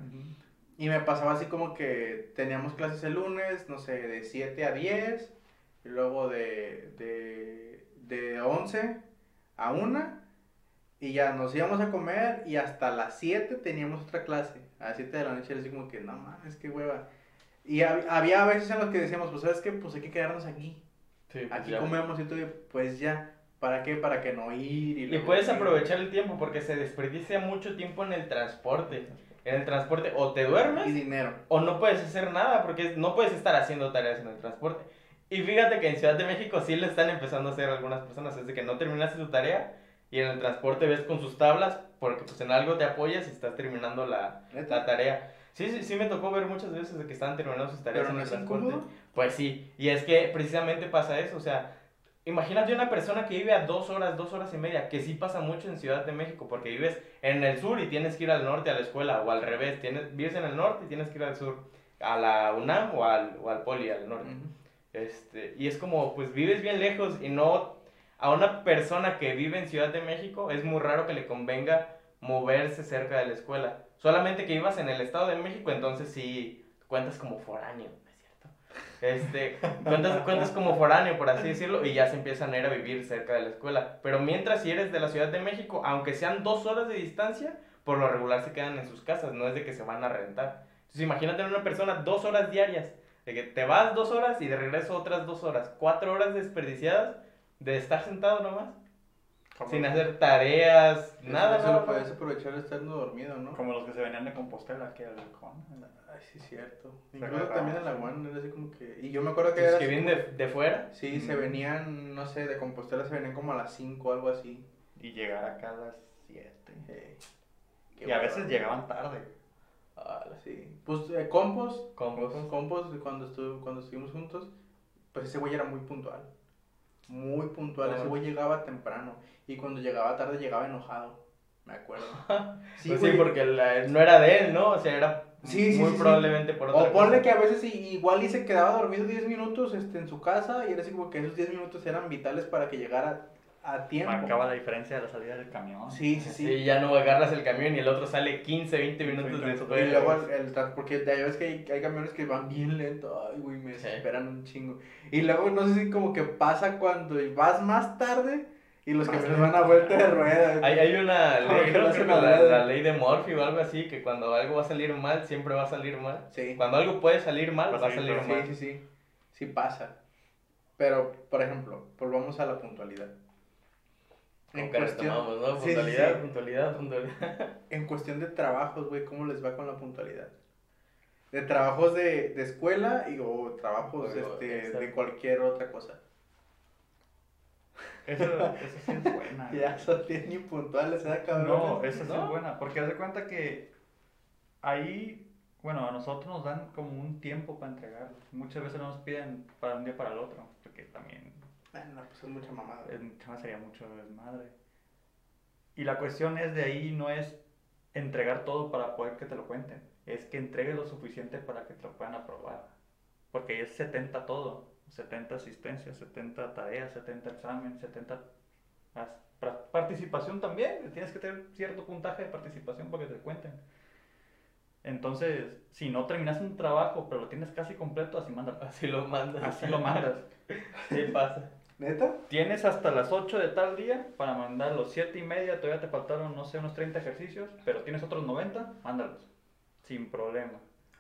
Y me pasaba así como que teníamos clases el lunes, no sé, de 7 a 10, y luego de, de, de 11 a 1, y ya nos íbamos a comer, y hasta las 7 teníamos otra clase. A las 7 de la noche era así como que, no mames, qué hueva. Y hab- había veces en los que decíamos, pues, ¿sabes qué? Pues hay que quedarnos aquí. Sí, pues Aquí ya. comemos y todo, y pues ya. ¿Para qué? Para que no ir. Y, Y luego puedes ir. aprovechar el tiempo porque se desperdicia mucho tiempo en el transporte. En el transporte o te duermes Y dinero. o no puedes hacer nada porque no puedes estar haciendo tareas en el transporte. Y fíjate que en Ciudad de México sí le están empezando a hacer algunas personas, es de que no terminaste tu tarea y en el transporte ves con sus tablas porque pues en algo te apoyas y estás terminando la, la tarea. Sí, sí, sí me tocó ver muchas veces de que estaban terminando sus tareas en el transporte. Pues sí, y es que precisamente pasa eso, o sea, imagínate una persona que vive a dos horas, dos horas y media, que sí pasa mucho en Ciudad de México, porque vives en el sur y tienes que ir al norte a la escuela, o al revés, tienes, vives en el norte y tienes que ir al sur, a la UNAM o al, o al Poli, al norte. Ujú. Este, y es como, pues vives bien lejos y no, a una persona que vive en Ciudad de México es muy raro que le convenga moverse cerca de la escuela. Solamente que vivas en el Estado de México, entonces sí cuentas como foráneo, ¿no es cierto? Este, cuentas, cuentas como foráneo, por así decirlo, y ya se empiezan a ir a vivir cerca de la escuela. Pero mientras si eres de la Ciudad de México, aunque sean dos horas de distancia, por lo regular se quedan en sus casas, no es de que se van a rentar. Entonces imagínate una persona dos horas diarias, de que te vas dos horas y de regreso otras dos horas, cuatro horas desperdiciadas de estar sentado nomás, Como, sin hacer tareas, Eso- nada, Eso nada, lo puedes aprovechar estando dormido, ¿no? como los que se venían de Compostela aquí al balcón. Ay, sí, cierto. Se Incluso también en la. UAN era así como que... Y yo me acuerdo que era que vienen como- de, de fuera, Sí, se venían, no sé, de Compostela se venían como a las 5 o algo así. Y llegar acá a las 7. Eh, qué Y a veces llegaban tarde. Ah, sí. Pues eh, Compos, Compos. Compos, cuando, estuvo, cuando estuvimos juntos, pues ese güey era muy puntual. Muy puntual. Ese güey llegaba temprano. Y cuando llegaba tarde, llegaba enojado. Me acuerdo. Sí, pues sí, porque la- no era de él, ¿no? O sea, era Sí, sí, muy probablemente por otra O ponle cosa. que a veces igual y se quedaba dormido 10 minutos este, en su casa y era así como que esos 10 minutos eran vitales para que llegara a tiempo. Marcaba la diferencia de la salida del camión. Sí, sí, sí. Sí, ya no agarras el camión y el otro sale 15, 20 minutos después. Y luego el, el porque ya ves que hay, hay camiones que van bien lento, ay, güey, me Sí. desesperan un chingo. Y luego no sé si como que pasa cuando vas más tarde y los Más camiones van a vuelta de rueda. Hay, hay una ley, ¿no? Creo la, adrede. la ley de Murphy o algo así, que cuando algo va a salir mal, siempre va a salir mal. Sí. Cuando algo puede salir mal, Va a va a salir salir Sí, mal. sí, sí. Sí pasa. Pero, por ejemplo, volvamos a la puntualidad. En cuestión, retomamos, ¿no? Sí, sí, Puntualidad, sí. puntualidad, puntualidad. en cuestión de trabajos, güey, ¿cómo les va con la puntualidad? De trabajos de, de escuela y, o trabajos este, de cualquier otra cosa. Eso, eso sí es buena. Ya son bien impuntuales, ¿eh, cabrón? No, sí No. es buena, porque haz de cuenta que ahí, bueno, a nosotros nos dan como un tiempo para entregar. Muchas veces no nos piden para un día para el otro, porque también Bueno, pues es mucha mamada. el tema sería mucho desmadre. Y la cuestión es de ahí no es entregar todo para poder que te lo cuenten, es que entregue lo suficiente para que te lo puedan aprobar. Porque es 70 todo, 70 asistencias, 70 tareas, 70 exámenes, 70 as- pra- participación también, tienes que tener cierto puntaje de participación para que te cuenten. Entonces, si no terminas un trabajo, pero lo tienes casi completo, así mándalo. Así lo mandas. Así lo mandas. Sí pasa. ¿Neta? Tienes hasta las 8 de tal día para mandar los 7 y media, todavía te faltaron, no sé, unos 30 ejercicios, pero tienes otros 90, mándalos. Sin problema.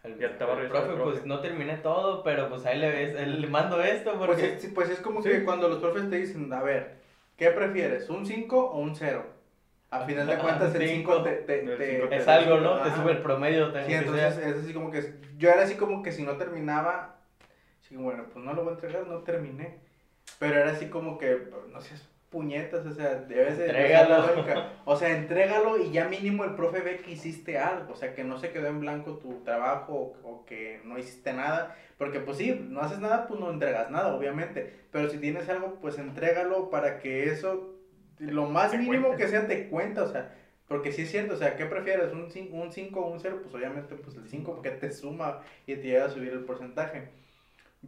El, Ya te va a el profe, el profe. pues no terminé todo, pero pues ahí le ves, le mando esto porque... Pues es, pues es como Sí. que cuando los profes te dicen, a ver, ¿qué prefieres? ¿Un 5 o un 0? A final de Ah, cuentas el cinco. 5 te, te, El te- te- es algo, ¿no? Te Ajá. sube el promedio. Sí, entonces es así como que, yo era así como que si no terminaba, así bueno, pues no lo voy a entregar, no terminé. Pero era así como que, no seas puñetas, o sea, debes de... la lógica. O sea, entrégalo y ya mínimo el profe ve que hiciste algo, o sea, que no se quedó en blanco tu trabajo o, o que no hiciste nada. Porque pues sí, no haces nada, pues no entregas nada, obviamente. Pero si tienes algo, pues entrégalo para que eso, lo más Te mínimo cuente. que sea, te cuenta, o sea, porque sí es cierto, o sea, ¿qué prefieres? ¿Un 5 o un 0? Pues obviamente pues el 5 porque te suma y te llega a subir el porcentaje.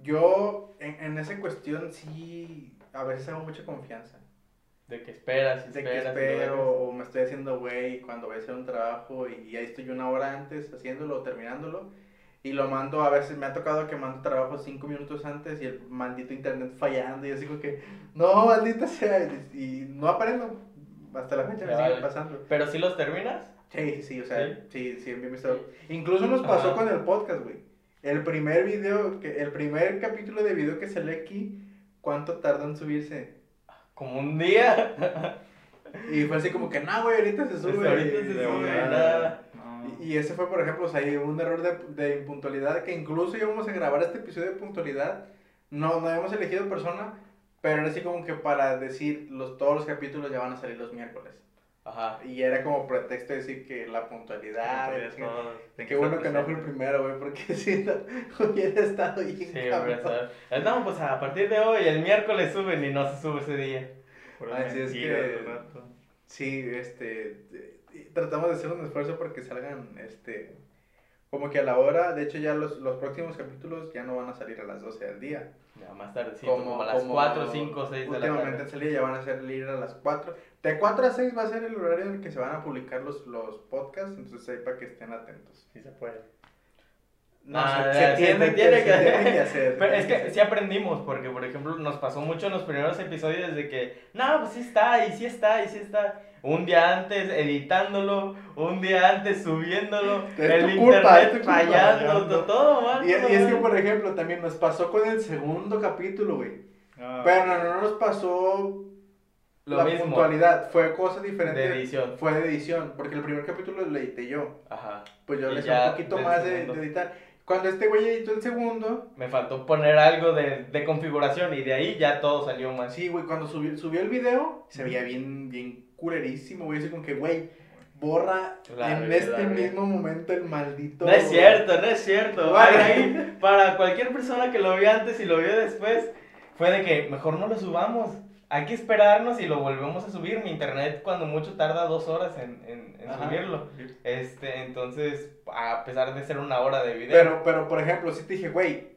Yo en, en esa cuestión sí, a veces hago mucha confianza. De que esperas, y De que esperas. y espero o me estoy haciendo güey cuando voy a hacer un trabajo y ahí estoy una hora antes haciéndolo o terminándolo. Y lo mando, a veces me ha tocado que mando trabajo cinco minutos antes y el maldito internet fallando y así como que, no, maldita sea, y, y no aprendo. Hasta la fecha me Ya sigue vale. pasando. Pero si los terminas, Sí, sí, sí, o sea, ¿Sí? sí, sí, bien visto. Incluso nos pasó Ajá. con el podcast, güey. El primer video, que, el primer capítulo de video que sale aquí, ¿cuánto tardó en subirse? como un día. Y fue así como que, no, güey, ahorita se sube. ahorita se Y- sube, y- nada. No. Y, y ese fue, por ejemplo, o sea, un error de, de impuntualidad que incluso íbamos a grabar este episodio de puntualidad. No, no habíamos elegido persona, pero era así como que para decir, los, todos los capítulos ya van a salir los miércoles. Ajá. Y era como pretexto de decir que la puntualidad. Todavía que- todo- tiene Qué bueno que no fue el primero, güey, porque si no hubiera estado bien Sí, ¿sabes? Eh, No, pues a partir de hoy, el miércoles suben y no se sube ese día. Puras Así es que-. Sí, este, eh, tratamos de hacer un esfuerzo porque salgan, este, como que a la hora, de hecho ya los, los próximos capítulos ya no van a salir a las 12 del día. Ya más tardecito, como, a las 4, 5, 6 de la Últimamente tarde. han salido, ya van a salir a las 4. De 4 a 6 va a ser el horario en el que se van a publicar los, los podcasts, entonces ahí para que estén atentos. Sí se puede. No, Ah, se, tiene, se que, tiene se que- tiene que hacer. Pero es que sí aprendimos, porque por ejemplo nos pasó mucho en los primeros episodios de que, no, pues sí está, y sí está, y sí está. Un día antes editándolo, un día antes subiéndolo, Es el tu culpa, es internet tu culpa, fallando, to- todo mal. Y, todo y es que, por ejemplo, también nos pasó con el segundo capítulo, güey. Ah, Pero no, no nos pasó Lo la mismo. puntualidad, fue cosa diferente. De edición. Fue de edición, porque el primer capítulo lo edité yo. Ajá. Pues yo Y le hice un poquito más de, de editar. Cuando este güey editó el segundo, Me faltó poner algo de, de configuración y de ahí ya todo salió mal. sí, güey, cuando subió, subió el video, se veía bien, bien culerísimo, güey. Así como que, güey, borra La en este mismo momento el maldito. No es cierto, no es cierto. Ahí, ahí, para cualquier persona que lo vio antes y lo vio después, fue de que mejor no lo subamos. Hay que esperarnos y lo volvemos a subir. Mi internet cuando mucho tarda dos horas en, en- subirlo. Este, entonces, a pesar de ser una hora de video. Pero, pero, por ejemplo, sí te dije, güey,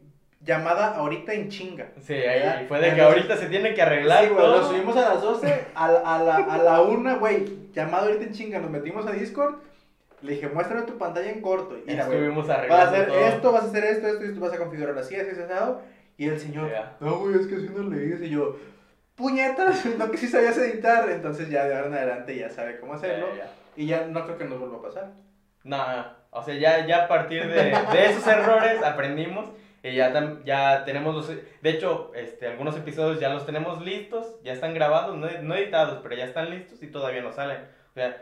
llamada ahorita en chinga. Sí, ahí fue de que ahorita se tiene que arreglar Sí, güey, todo. lo subimos a las 12, a, la- a la, a la 1, güey, llamado ahorita en chinga, nos metimos a Discord, le dije, muéstrame tu pantalla en corto. Y güey, Estuvimos vas a hacer todo. esto, vas a hacer esto, esto, y tú vas a configurar así, así, así, así, y el señor, no, güey, es que así no le hice, y yo, puñetas, no que sí sabías editar, entonces ya de ahora en adelante ya sabe cómo hacerlo, Ya, ya. y ya no creo que nos vuelva a pasar. No, o sea, ya, ya a partir de, de esos errores aprendimos y ya, tam- ya tenemos los... De hecho, este, algunos episodios ya los tenemos listos, ya están grabados, no, no editados, pero ya están listos y todavía no salen. O sea,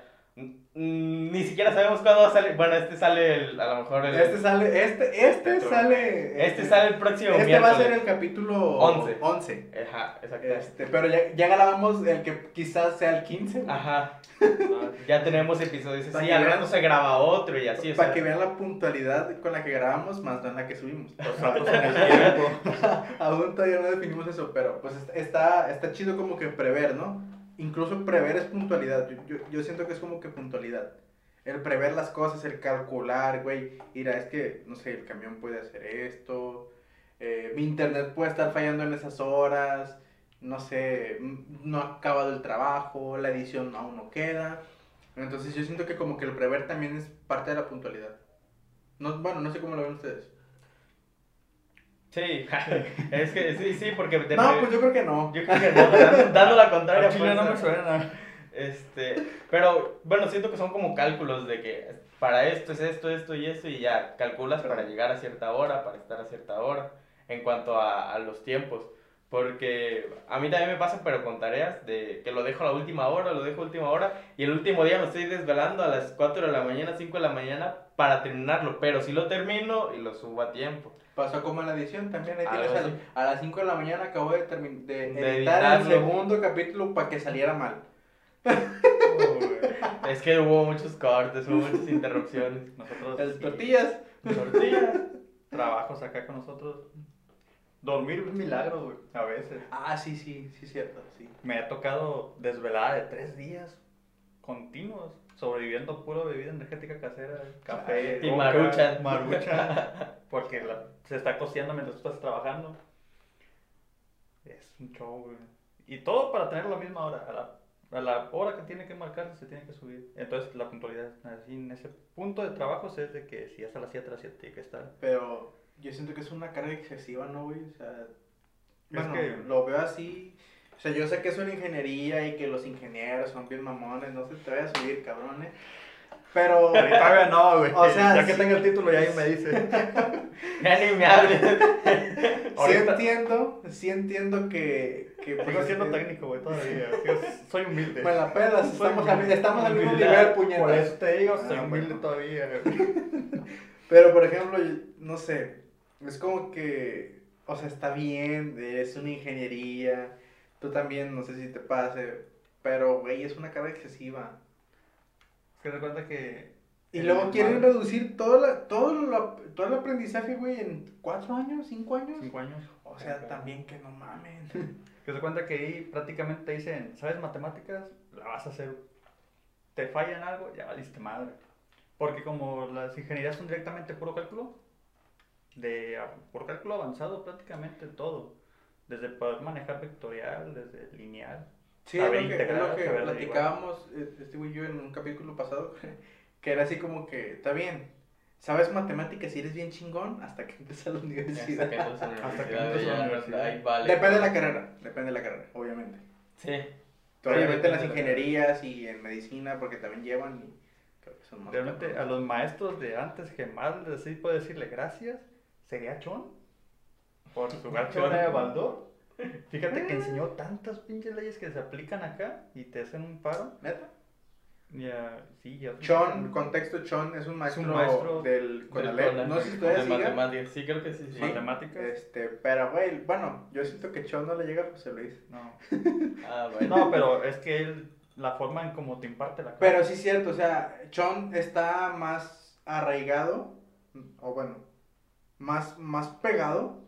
ni siquiera sabemos cuándo va a salir. Bueno, este sale el- a lo mejor el... Este sale, este, este sale... este sale el próximo Este va a ser el capítulo Once. 11. Ajá, exacto. Este, pero ya, ya grabamos el que quizás sea el 15. Ajá, Ah, ya tenemos episodios así, que al rato se graba otro y así, o para sea, que vean la puntualidad con la que grabamos más no en la que subimos. Los saltos en el tiempo. Aún todavía no definimos eso, pero pues est- está, está chido como que prever, ¿no? Incluso prever es puntualidad. Yo, yo, yo siento que es como que puntualidad. El prever las cosas, el calcular, güey. Mira, es que, no sé, el camión puede hacer esto. eh, mi internet puede estar fallando en esas horas. No sé, no ha acabado el trabajo, la edición aún no queda. Entonces yo siento que como que el prever también es parte de la puntualidad. No, bueno, no sé cómo lo ven ustedes. Sí, es que sí, sí, porque... No, pues yo creo que no. Yo creo que no, dando, dando la contraria. Al chile no me suena. Este, pero bueno, siento que son como cálculos de que para esto es esto, esto y esto y ya calculas para llegar a cierta hora, para estar a cierta hora en cuanto a, a los tiempos. Porque a mí también me pasa, pero con tareas de que lo dejo a la última hora, lo dejo a última hora y el último día me estoy desvelando a las 4 de la mañana, 5 de la mañana para terminarlo, pero si lo termino y lo subo a tiempo. Pasó como en la edición también. Ahí tienes al- a las 5 de la mañana acabo de, termi- de De editar el segundo capítulo para que saliera mal. Es que hubo muchos cortes, hubo muchas interrupciones. Nosotros. Las sí, tortillas. Tortillas. Trabajos acá con nosotros. Dormir es milagro, güey. A veces. Ah, sí, sí, sí, cierto, sí. Me ha tocado desvelada de tres días continuos. Sobreviviendo puro bebida energética casera, café, Y coca, maruchan. maruchan, porque la- se está cociendo mientras tú estás trabajando. Es un show, güey. Y todo para tener la misma hora. A la, a la hora que tiene que marcarse se tiene que subir. Entonces la puntualidad, así en ese punto de trabajo es de que si es a las 7, a las 7 tiene que estar. Pero yo siento que es una carga excesiva, ¿no, güey? O sea, Es bueno, que- lo veo así. O sea, yo sé que es una ingeniería y que los ingenieros son bien mamones, no se te vaya a subir, cabrón, ¿eh? Pero... Todavía no, güey. O sea, ya que tenga el título, ya ahí me dice. Ya ni me hables. Sí entiendo, sí entiendo que... que pues, Sigo siendo es- técnico, güey, todavía. Soy humilde. Me la pelas, estamos, al, humilde. estamos al mismo nivel, puñetas. Por eso te digo, Ah, soy humilde bueno. todavía. güey. Pero, por ejemplo, no sé, es como que, o sea, está bien, es una ingeniería, tú también, no sé si te pase, pero, güey, es una carga excesiva. Es que te cuenta que. Y luego quieren reducir todo, la, todo, la- todo el aprendizaje, güey, en cuatro años, cinco años. Cinco años. O sea, también que no mamen. Que se cuenta que ahí prácticamente te dicen, ¿sabes matemáticas? La vas a hacer. Te falla en algo, ya valiste madre. Porque como las ingenierías son directamente puro cálculo, de a- por cálculo avanzado prácticamente todo. Desde poder manejar vectorial, desde lineal. Sí, es lo que, es integrar, lo que platicábamos, eh, este güey y yo, en un capítulo pasado, que era así como que, está bien, sabes matemáticas y eres bien chingón hasta que empiezas la Hasta universidad. que entras a la Hasta que universidad, a la universidad. vale. Depende de la carrera, depende de la carrera, obviamente. Sí. Obviamente en las de la ingenierías y en medicina, porque también llevan y creo que son más Realmente a los maestros de antes que más les sí puedo decirle gracias sería Chon por su gacho Chon. de Baldor. Fíjate que enseñó tantas pinches leyes que se aplican acá y te hacen un paro. ¿Neta? Ya, sí, ya. Chon, contexto, Chon es un maestro, maestro del Conalep. No sé si todavía de siga. matemáticas. Sí, creo que sí. sí. Matemáticas. Este, pero güey, bueno, yo siento que Chon no le llega a José Luis. No. Ah, bueno. no, pero es que él, la forma en cómo te imparte la Pero sí es cierto, o sea, Chon está más arraigado, o bueno, más, más pegado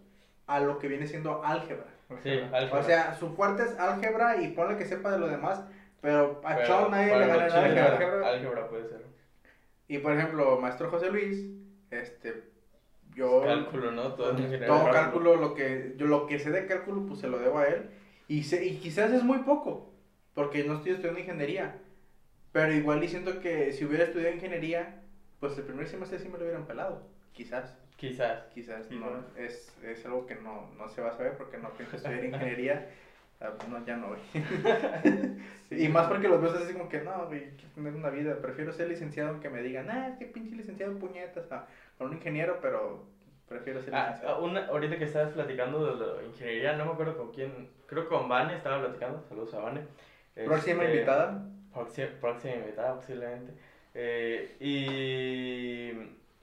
a lo que viene siendo álgebra. Sí, álgebra. O sea, su fuerte es álgebra y ponle que sepa de lo demás, pero a Pero Chon nadie le gana en álgebra. álgebra. Álgebra puede ser. Y por ejemplo, maestro José Luis, este, yo... Cálculo, ¿no? Todo, todo cálculo, lo que, yo lo que sé de cálculo, pues se lo debo a él. Y, sé, y quizás es muy poco, porque no estoy estudiando ingeniería. Pero igual y siento que si hubiera estudiado ingeniería, pues el primer semestre sí me lo hubieran pelado. Quizás, Quizás. quizás. Sí, no, es, es algo que no, no se va a saber porque no pienso estudiar ingeniería. Ah, No, ya no, güey. Y más porque los veo así como que, no, güey, quiero tener una vida. Prefiero ser licenciado aunque me digan, ah, que pinche licenciado puñetas. ah, con un ingeniero, pero prefiero ser Ah, licenciado. una, ahorita que estabas platicando de la ingeniería, no me acuerdo con quién, creo que con Vane estaba platicando, saludos a Vane. Próxima Este, invitada. Próxima, próxima invitada posiblemente. Eh, y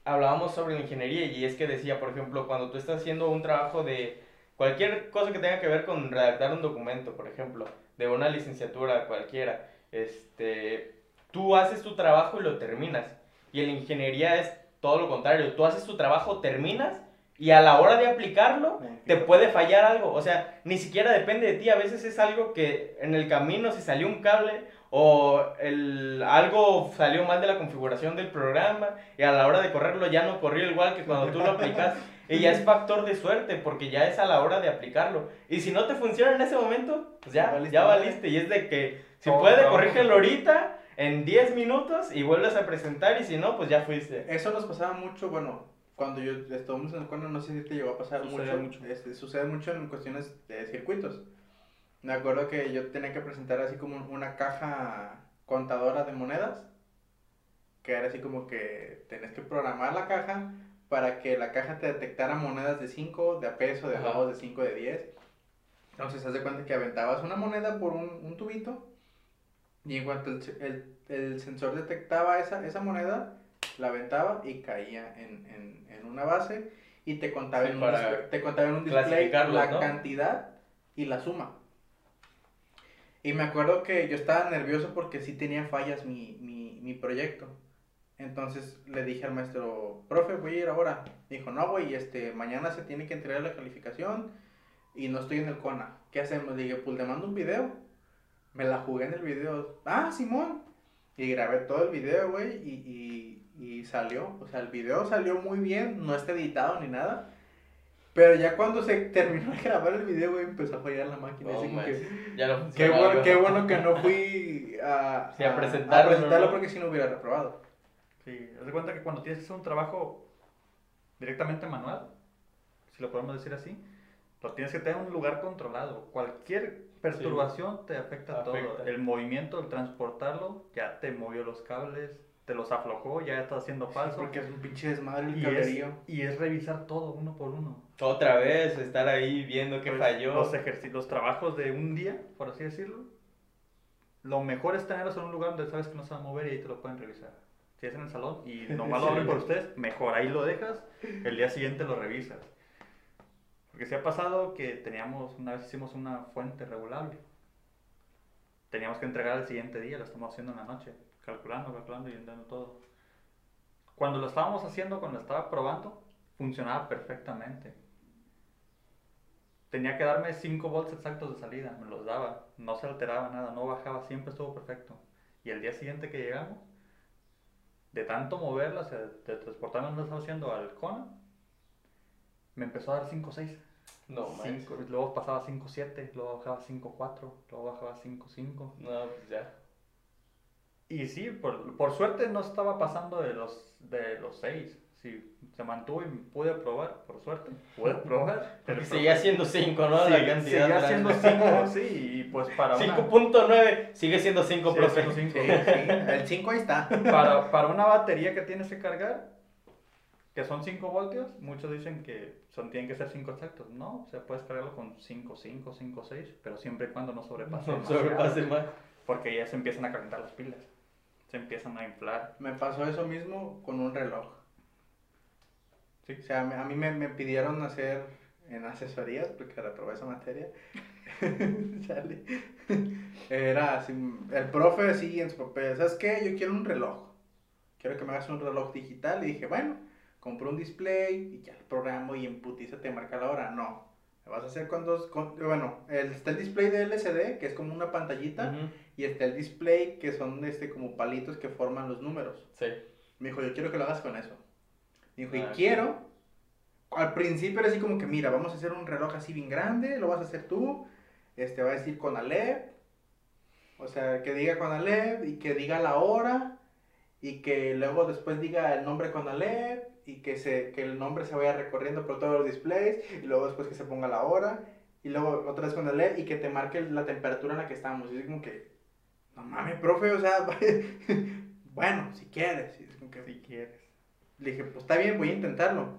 hablábamos sobre la ingeniería y es que decía, por ejemplo, cuando tú estás haciendo un trabajo de cualquier cosa que tenga que ver con redactar un documento, por ejemplo, de una licenciatura cualquiera, este, tú haces tu trabajo y lo terminas. Y en la ingeniería es todo lo contrario, tú haces tu trabajo, terminas y a la hora de aplicarlo te puede fallar algo. O sea, ni siquiera depende de ti. A veces es algo que en el camino se salió un cable o el, algo salió mal de la configuración del programa y a la hora de correrlo ya no corrió igual que cuando tú lo aplicas. Y ya es factor de suerte porque ya es a la hora de aplicarlo. Y si no te funciona en ese momento, pues ya, Ya valiste ya valiste. Y es de que si puede, corrígelo perdido. ahorita en 10 minutos y vuelves a presentar y si no, pues ya fuiste. Eso nos pasaba mucho, bueno, cuando yo estábamos en el cono, no sé si te llegó a pasar Sucede mucho. mucho. Este, sucede mucho en cuestiones de circuitos. Me acuerdo que yo tenía que presentar así como una caja contadora de monedas, que era así como que tenés que programar la caja para que la caja te detectara monedas de 5, de a peso, de Ajá. 2, de 5, de 10. Entonces, haz de cuenta que aventabas una moneda por un, un tubito y en cuanto el, el- el sensor detectaba esa, esa moneda, la aventaba y caía en, en, en una base y te contaba, Sí, en, un display, te contaba en un display la ¿no? cantidad y la suma. Y me acuerdo que yo estaba nervioso porque sí tenía fallas mi, mi, mi proyecto. Entonces le dije al maestro, profe, voy a ir ahora. Dijo, no, güey, este, mañana se tiene que entregar la calificación y no estoy en el CONA. ¿Qué hacemos? Dije, pues le mando un video. Me la jugué en el video. Ah, Simón. Y grabé todo el video, güey, y, y, y salió. O sea, el video salió muy bien, no está editado ni nada. Pero ya cuando se terminó de grabar el video, güey, empezó a fallar la máquina. No así como que, ya no qué, bueno, qué bueno que no fui a, Sí, a presentarlo, presentarlo ¿no? porque si no hubiera reprobado. Sí, haz de cuenta que cuando tienes que hacer un trabajo directamente manual, si lo podemos decir así, lo tienes que tener en un lugar controlado. Cualquier perturbación te afecta, todo. Afecta. El movimiento, el transportarlo, ya te movió los cables, te los aflojó, ya está haciendo falso. Porque es un pinche desmadre el y, es, y es revisar todo uno por uno. Otra vez, estar ahí viendo qué Pues, falló. Los, ejerci- los trabajos de un día, por así decirlo, lo mejor es tenerlos en un lugar donde sabes que no se va a mover y ahí te lo pueden revisar. Si es en el salón y nomás lo abren por ustedes, mejor. Ahí lo dejas, el día siguiente lo revisas. Porque se ha pasado que teníamos, una vez hicimos una fuente regulable. Teníamos que entregar al siguiente día, lo estamos haciendo en la noche, calculando, calculando y entrando todo. Cuando lo estábamos haciendo, cuando lo estaba probando, funcionaba perfectamente. Tenía que darme 5 volts exactos de salida, me los daba, no se alteraba nada, no bajaba, siempre estuvo perfecto. Y el día siguiente que llegamos, de tanto moverla, o sea, de transportarme donde estaba haciendo al Kona, me empezó a dar 5 6. No. Cinco, luego pasaba 5 7, luego bajaba 5 4, luego bajaba 5 5. No, pues ya. Y sí, por, por suerte no estaba pasando de los de los 6. Sí, se mantuvo y pude probar, por suerte. Pude probar. Porque seguía siendo 5, ¿no? Sí, la cantidad. seguía siendo 5, sí, y pues para una, 5.9 sigue siendo 5, Sigue profe. siendo cinco. Sí, sí, el 5 ahí está. para, para una batería que tienes que cargar, que son 5 voltios, muchos dicen que son, tienen que ser 5 exactos. No, o sea, puedes cargarlo con 5, 5, 5, 6, pero siempre y cuando no sobrepase. No sobrepase más. Porque ya se empiezan a calentar las pilas, se empiezan a inflar. Me pasó eso mismo con un reloj. Sí. O sea, a mí me, me pidieron hacer en asesorías, porque reprobé esa materia. Era así, el profe así en su papel, ¿sabes qué? Yo quiero un reloj. Quiero que me hagas un reloj digital. Y dije, bueno, compro un display y ya el programa y en putiza te marca la hora. No. Me vas a hacer con dos, con- bueno, el- está el display de LCD, que es como una pantallita. Y está el display, que son este como palitos que forman los números. Sí. Me dijo, yo quiero que lo hagas con eso. Me dijo, y Ah, ok. quiero al principio era así como que, mira, vamos a hacer un reloj así bien grande, lo vas a hacer tú, este, va a decir con Alep, o sea, que diga con Alep y que diga la hora y que luego después diga el nombre con Alep y que, se, que el nombre se vaya recorriendo por todos los displays y luego después que se ponga la hora y luego otra vez con Alep y que te marque la temperatura en la que estamos. Y es como que, no mames, profe, o sea, bueno, si quieres. Y es como que, Si quieres. le dije, pues está bien, voy a intentarlo.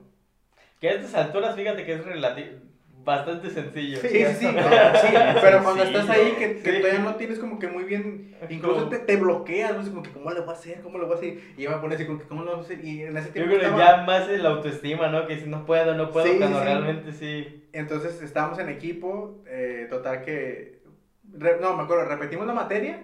Que a estas alturas, fíjate que es relati- bastante sencillo. Sí, sí, sí, no, sí, pero cuando estás ahí que, que Sí. todavía no tienes como que muy bien, incluso te, te bloqueas, no sé, como que cómo lo voy a hacer, cómo lo voy a hacer, y yo me pone así como que cómo lo voy a hacer, y en ese Yo tiempo creo que estaba- ya más el autoestima, ¿no? Que si no puedo, no puedo, Sí, cuando sí. realmente sí. entonces estábamos en equipo, eh, total que, re- no, me acuerdo, repetimos la materia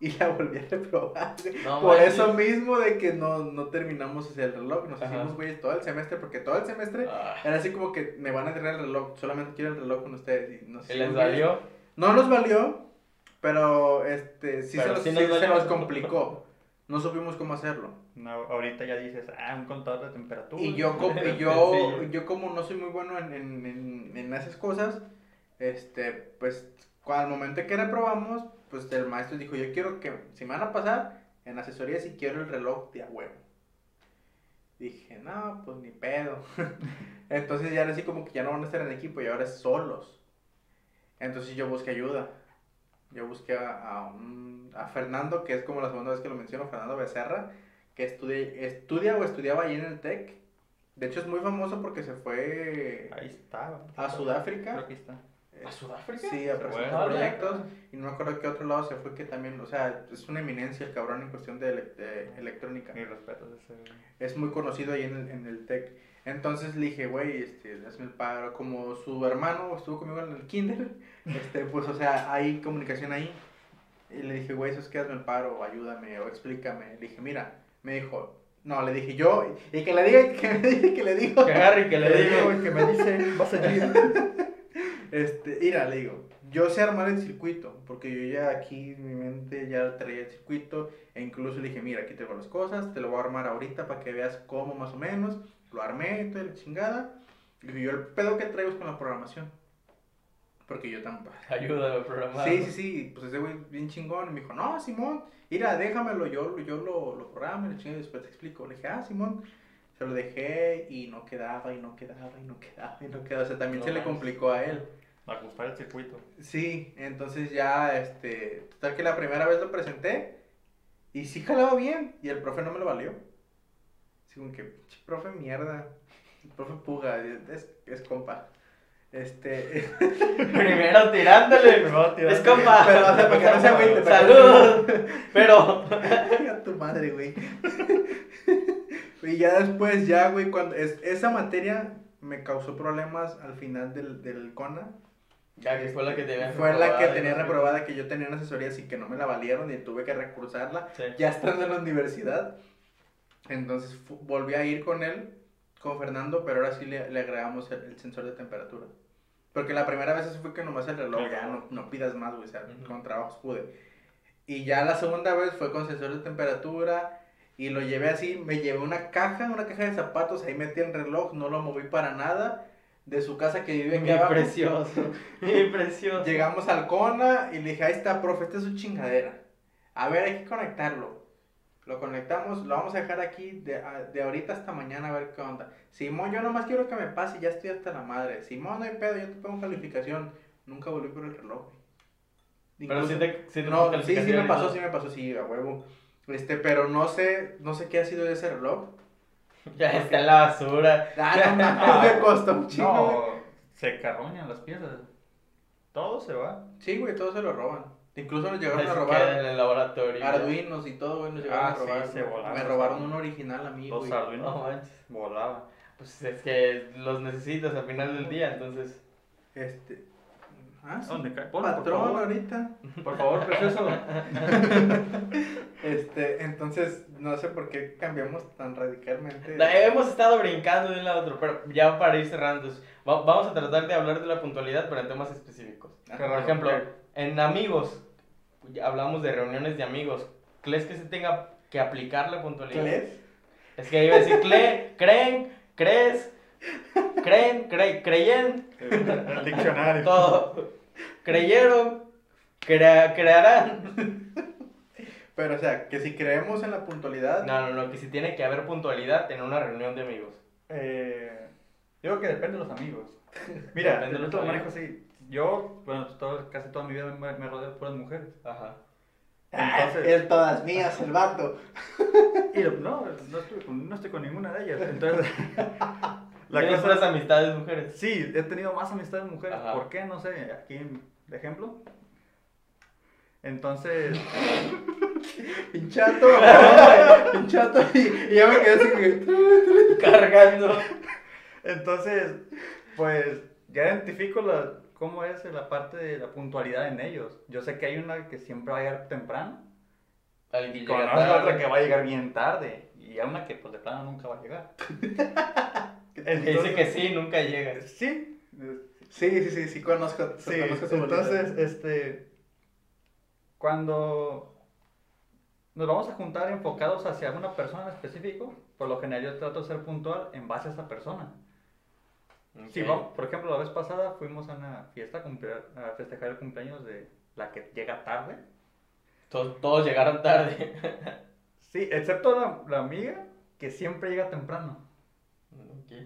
y la volví a reprobar, No por manches. eso mismo de que no, no terminamos el reloj, nos Ajá. hicimos güeyes todo el semestre, porque todo el semestre Ah, era así como que me van a entregar el reloj, solamente quiero el reloj con ustedes, y nos ¿y les valió? No nos valió, pero este sí, Pero se, nos, sí sí nos se nos complicó. No supimos cómo hacerlo. No, ahorita ya dices, ah, un contador de temperatura. Y yo, co- y yo, yo como no soy muy bueno en, en, en, en esas cosas, este, pues al momento que reprobamos, pues el maestro dijo, yo quiero que, si me van a pasar, en asesoría si quiero el reloj de a huevo. Dije, no, pues ni pedo. Entonces ya era así como que ya no van a estar en equipo y ahora es solos. Entonces yo busqué ayuda. Yo busqué a, a, un- a Fernando, que es como la segunda vez que lo menciono, Fernando Becerra, que estudia, estudia o estudiaba ahí en el TEC. De hecho es muy famoso porque se fue Ahí está. a Sudáfrica. Creo que está. ¿A Sudáfrica? Sí, a Se presentar fue. proyectos. Y no me acuerdo qué otro lado se fue que también, o sea, es una eminencia el cabrón en cuestión de, ele- de electrónica. Mi respeto ese. Es muy conocido ahí en el, en el TEC. Entonces le dije, güey, este, hazme el paro. Como su hermano estuvo conmigo en el kinder, este, pues, o sea, hay comunicación ahí. Y le dije, güey, eso es que hazme el paro, o ayúdame, o explícame. Le dije, mira, me dijo, no, le dije yo, y que le diga, que me diga, que le digo. Que agarre y que le digo. el que me dice, vas a ir. Este, mira, le digo, yo sé armar el circuito, porque yo ya aquí en mi mente ya traía el circuito, e incluso le dije, mira, aquí tengo las cosas, te lo voy a armar ahorita para que veas cómo más o menos, lo armé, toda la chingada, y yo el pedo que traigo es con la programación, porque yo tampoco... Ayúdame a programar. Sí, sí, sí, pues ese güey bien chingón, y me dijo, no, Simón, mira, déjamelo, yo, yo lo, lo programo, y después te explico, le dije, ah, Simón, se lo dejé, y no quedaba, y no quedaba, y no quedaba, y no quedaba, o sea, también No se le complicó a él. Ajustar el circuito. Sí, entonces ya, este, total que la primera vez lo presenté y sí jalaba bien y el profe no me lo valió. Así como que, "Pinche profe mierda, el profe puga, es, es compa. Este, Primero tirándole. Primero tirándole. Es compa. pero o sea, para que no se agüite, para que no Saludos. Pero. A tu madre, güey. Y ya después, ya, güey, cuando es, esa materia me causó problemas al final del, del CONA. Ya que fue la que tenía Fue la que reprobada, tenía reprobada, que yo tenía una asesoría así que no me la valieron y tuve que recursarla. Sí. ya estando en la universidad. Entonces volví a ir con él, con Fernando, pero ahora sí le, le agregamos el, el sensor de temperatura. Porque la primera vez eso fue que nomás el reloj, ya no, no pidas más, güey, o sea, Ujú. con trabajos pude. Y ya la segunda vez fue con sensor de temperatura y lo llevé así, me llevé una caja, una caja de zapatos, ahí metí el reloj, no lo moví para nada. De su casa que vive aquí Mi abajo. precioso. Mi precioso. Llegamos al Cona y le dije, ahí está, profe, esta es su chingadera. A ver, hay que conectarlo. Lo conectamos, lo vamos a dejar aquí de, de ahorita hasta mañana a ver qué onda. Simón, yo nomás quiero que me pase, ya estoy hasta la madre. Simón, no hay pedo, yo te pongo calificación. Nunca volví por el reloj. Pero sí te. Sí te no, sí, sí me pasó, sí me pasó, sí, a huevo. Este, pero no sé, no sé qué ha sido de ese reloj. Ya está en la basura. Ah, no me costó un chingo. No, se carroñan las piezas. Todo se va. Sí, güey, todos se lo roban. Incluso nos llegaron a se robar. en el laboratorio. Arduinos y todo, güey, nos llegaron Ah, a sí, robar. se volaron. Me robaron un original a mí, Los güey. Arduino No manches. volaban. Pues es que los necesitas al final del día, entonces. Este. Ah, sí. ¿Dónde cae? Ponlo, por Patrón favor. ahorita. Por favor, precioso. Este, entonces, no sé por qué cambiamos tan radicalmente. Hemos estado brincando de un lado a otro, pero ya para ir cerrando, va- vamos a tratar de hablar de la puntualidad, pero en temas específicos. Ajá. Por ejemplo, ok. en amigos, hablamos de reuniones de amigos. ¿Crees que se tenga que aplicar la puntualidad? ¿Crees? Es que iba a decir, "Cle- ¿creen? ¿Crees? Creen, cre- creyen, El, el diccionario. todo. Creyeron, crea- crearán. Pero, o sea, que si creemos en la puntualidad, No, no, no, que si tiene que haber puntualidad en una reunión de amigos. Eh, yo creo que depende de los amigos. Mira, Depende de los lo manejo así. Yo, bueno, todo- casi toda mi vida me, me rodeo de puras mujeres. Ajá. ah, Entonces, es todas mías el vato. y lo- no, no estoy, con, no estoy con ninguna de ellas. Entonces, la ¿Tienes cosa amistades mujeres? Sí, he tenido más amistades mujeres. Ajá. ¿Por qué? No sé. Aquí, de ejemplo. Entonces, Pinchato, pinchato, y, y ya me quedé así que... Cargando. entonces, pues, ya identifico la, cómo es la parte de la puntualidad en ellos. Yo sé que hay una que siempre va a llegar temprano. Alguien que otra que va a llegar bien tarde. Y hay una que, pues, de plano nunca va a llegar. Que dice que sí, nunca llega. Sí. Sí, sí, sí, sí, conozco, Sí, conozco entonces, este, cuando nos vamos a juntar enfocados hacia una persona en específico, por lo general yo trato de ser puntual en base a esa persona. Si Ok. vamos, por ejemplo, la vez pasada fuimos a una fiesta a, festejar el cumpleaños de la que llega tarde. Todos, todos llegaron tarde. Sí, excepto la, la amiga que siempre llega temprano.